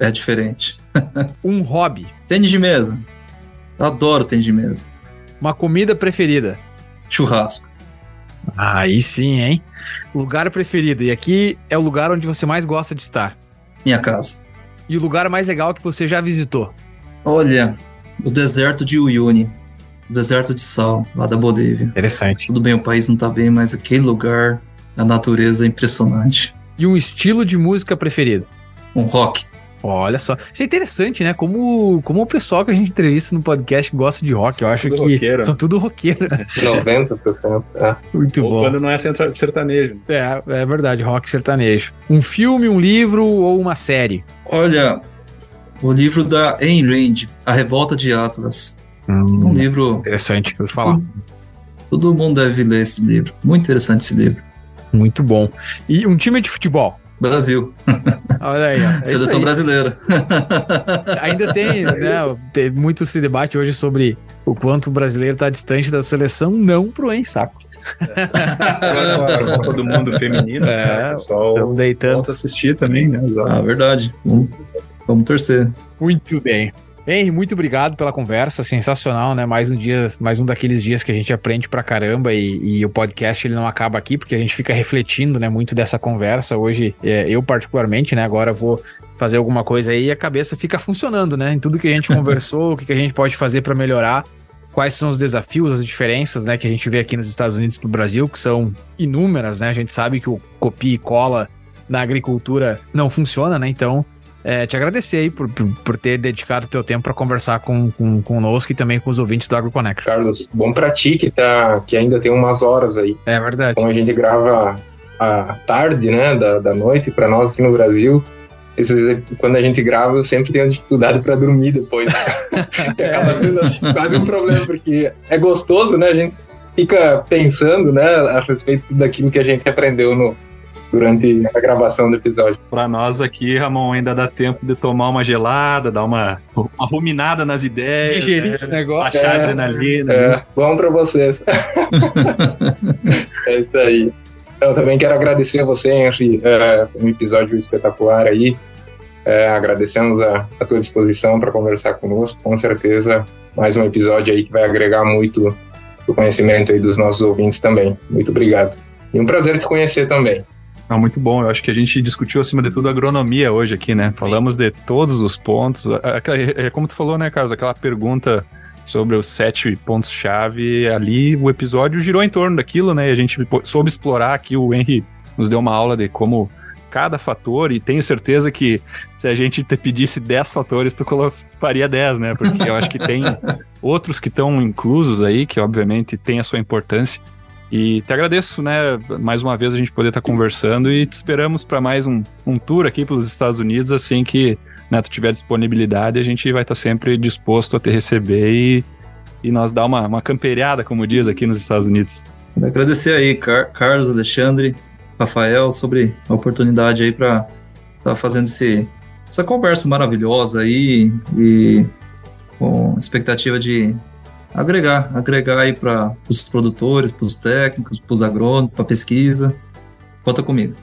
[SPEAKER 4] é diferente.
[SPEAKER 1] um hobby.
[SPEAKER 4] Tênis de mesa. Eu adoro tênis de mesa.
[SPEAKER 1] Uma comida preferida.
[SPEAKER 4] Churrasco.
[SPEAKER 1] Aí sim, hein? Lugar preferido. E aqui é o lugar onde você mais gosta de estar.
[SPEAKER 4] Minha casa.
[SPEAKER 1] E o lugar mais legal que você já visitou?
[SPEAKER 4] Olha, o deserto de Uyuni. O deserto de sal, lá da Bolívia.
[SPEAKER 1] Interessante.
[SPEAKER 4] Tudo bem, o país não tá bem, mas aquele lugar, a natureza é impressionante.
[SPEAKER 1] E um estilo de música preferido?
[SPEAKER 4] Um rock.
[SPEAKER 1] Olha só. Isso é interessante, né? Como, como o pessoal que a gente entrevista no podcast gosta de rock, eu acho tudo que roqueiro. são tudo roqueiro.
[SPEAKER 3] 90%. É.
[SPEAKER 1] Muito
[SPEAKER 2] ou
[SPEAKER 1] bom.
[SPEAKER 2] Quando não é sertanejo.
[SPEAKER 1] É, é verdade, rock sertanejo. Um filme, um livro ou uma série?
[SPEAKER 4] Olha, o livro da Ayn Rand, A Revolta de Atlas. Hum, um livro.
[SPEAKER 1] Interessante, vou falar. Todo,
[SPEAKER 4] todo mundo deve ler esse livro. Muito interessante esse livro.
[SPEAKER 1] Muito bom. E um time de futebol?
[SPEAKER 4] Brasil.
[SPEAKER 1] Olha aí, ó. É
[SPEAKER 4] Seleção brasileira.
[SPEAKER 1] Ainda tem, né? Tem muito se debate hoje sobre o quanto o brasileiro está distante da seleção, não pro em saco.
[SPEAKER 2] Agora a Copa do Mundo feminino,
[SPEAKER 1] é, né? o pessoal deitando. volta
[SPEAKER 2] assistir também, né?
[SPEAKER 4] Ah, verdade. Vamos, vamos torcer.
[SPEAKER 1] Muito bem. Henry, muito obrigado pela conversa, sensacional, né? Mais um dia, mais um daqueles dias que a gente aprende pra caramba e, e o podcast ele não acaba aqui porque a gente fica refletindo, né? Muito dessa conversa hoje, é, eu particularmente, né? Agora vou fazer alguma coisa aí e a cabeça fica funcionando, né? Em tudo que a gente conversou, o que, que a gente pode fazer para melhorar, quais são os desafios, as diferenças, né? Que a gente vê aqui nos Estados Unidos pro Brasil, que são inúmeras, né? A gente sabe que o copia e cola na agricultura não funciona, né? Então é, te agradecer aí por, por, por ter dedicado o teu tempo para conversar com, com, conosco e também com os ouvintes do AgroConnect.
[SPEAKER 3] Carlos, bom para ti que, tá, que ainda tem umas horas aí.
[SPEAKER 1] É verdade.
[SPEAKER 3] Como a gente grava à tarde, né, da, da noite, para nós aqui no Brasil, quando a gente grava, eu sempre tenho dificuldade para dormir depois. acaba sendo quase um problema, porque é gostoso, né? A gente fica pensando, né, a respeito daquilo que a gente aprendeu no, durante a gravação do episódio.
[SPEAKER 2] Para nós aqui, Ramon, ainda dá tempo de tomar uma gelada, dar uma, uma ruminada nas ideias,
[SPEAKER 1] Digerir né? o negócio.
[SPEAKER 2] Baixar é, adrenalina.
[SPEAKER 3] É, né? bom para vocês. é isso aí. Eu também quero agradecer a você, Henry, é, um episódio espetacular aí. É, agradecemos a, a tua disposição para conversar conosco. Com certeza, mais um episódio aí que vai agregar muito o conhecimento aí dos nossos ouvintes também. Muito obrigado. E um prazer te conhecer também.
[SPEAKER 2] Ah, muito bom. Eu acho que a gente discutiu, acima de tudo, agronomia hoje aqui, né? Sim. Falamos de todos os pontos. É, é como tu falou, né, Carlos? Aquela pergunta sobre os sete pontos-chave ali, o episódio girou em torno daquilo, né? E a gente soube explorar aqui, o Henry nos deu uma aula de como cada fator, e tenho certeza que se a gente te pedisse 10 fatores, tu faria 10, né? Porque eu acho que tem outros que estão inclusos aí, que obviamente tem a sua importância. E te agradeço, né, mais uma vez a gente poder estar tá conversando e te esperamos para mais um, um tour aqui pelos Estados Unidos, assim que né, tu tiver disponibilidade, a gente vai estar tá sempre disposto a te receber e, e nós dar uma, uma camperiada, como diz aqui nos Estados Unidos.
[SPEAKER 4] Agradecer aí, Car Carlos, Alexandre, Rafael, sobre a oportunidade aí para estar tá fazendo esse, essa conversa maravilhosa aí e com expectativa de agregar, agregar aí para os produtores, para os técnicos, para os agrônomos, para pesquisa. Conta comigo.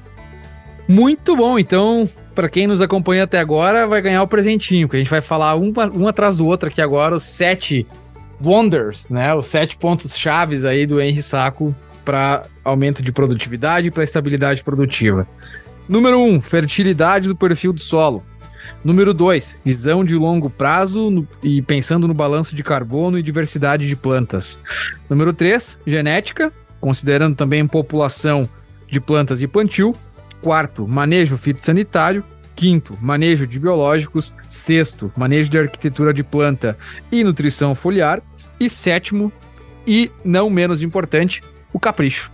[SPEAKER 1] Muito bom, então, para quem nos acompanha até agora, vai ganhar o presentinho, que a gente vai falar um, um atrás do outro aqui agora, os sete wonders, né? Os sete pontos chaves aí do Henry Saco para aumento de produtividade e para estabilidade produtiva. Número um, fertilidade do perfil do solo. Número 2, visão de longo prazo no, e pensando no balanço de carbono e diversidade de plantas. Número 3, genética, considerando também população de plantas e plantio. Quarto, manejo fitossanitário. Quinto, manejo de biológicos. Sexto, manejo de arquitetura de planta e nutrição foliar. E sétimo, e não menos importante, o capricho.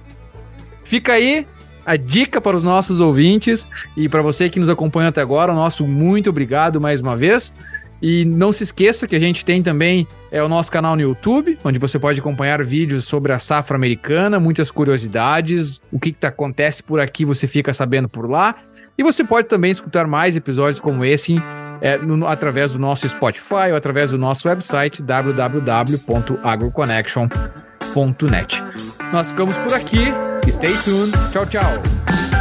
[SPEAKER 1] Fica aí a dica para os nossos ouvintes e para você que nos acompanha até agora, o nosso muito obrigado mais uma vez. E não se esqueça que a gente tem também é, o nosso canal no YouTube, onde você pode acompanhar vídeos sobre a safra americana, muitas curiosidades, o que, que acontece por aqui você fica sabendo por lá. E você pode também escutar mais episódios como esse é, no, através do nosso Spotify ou através do nosso website www.agroconnection.net. Nós ficamos por aqui. Stay tuned. Tchau, tchau.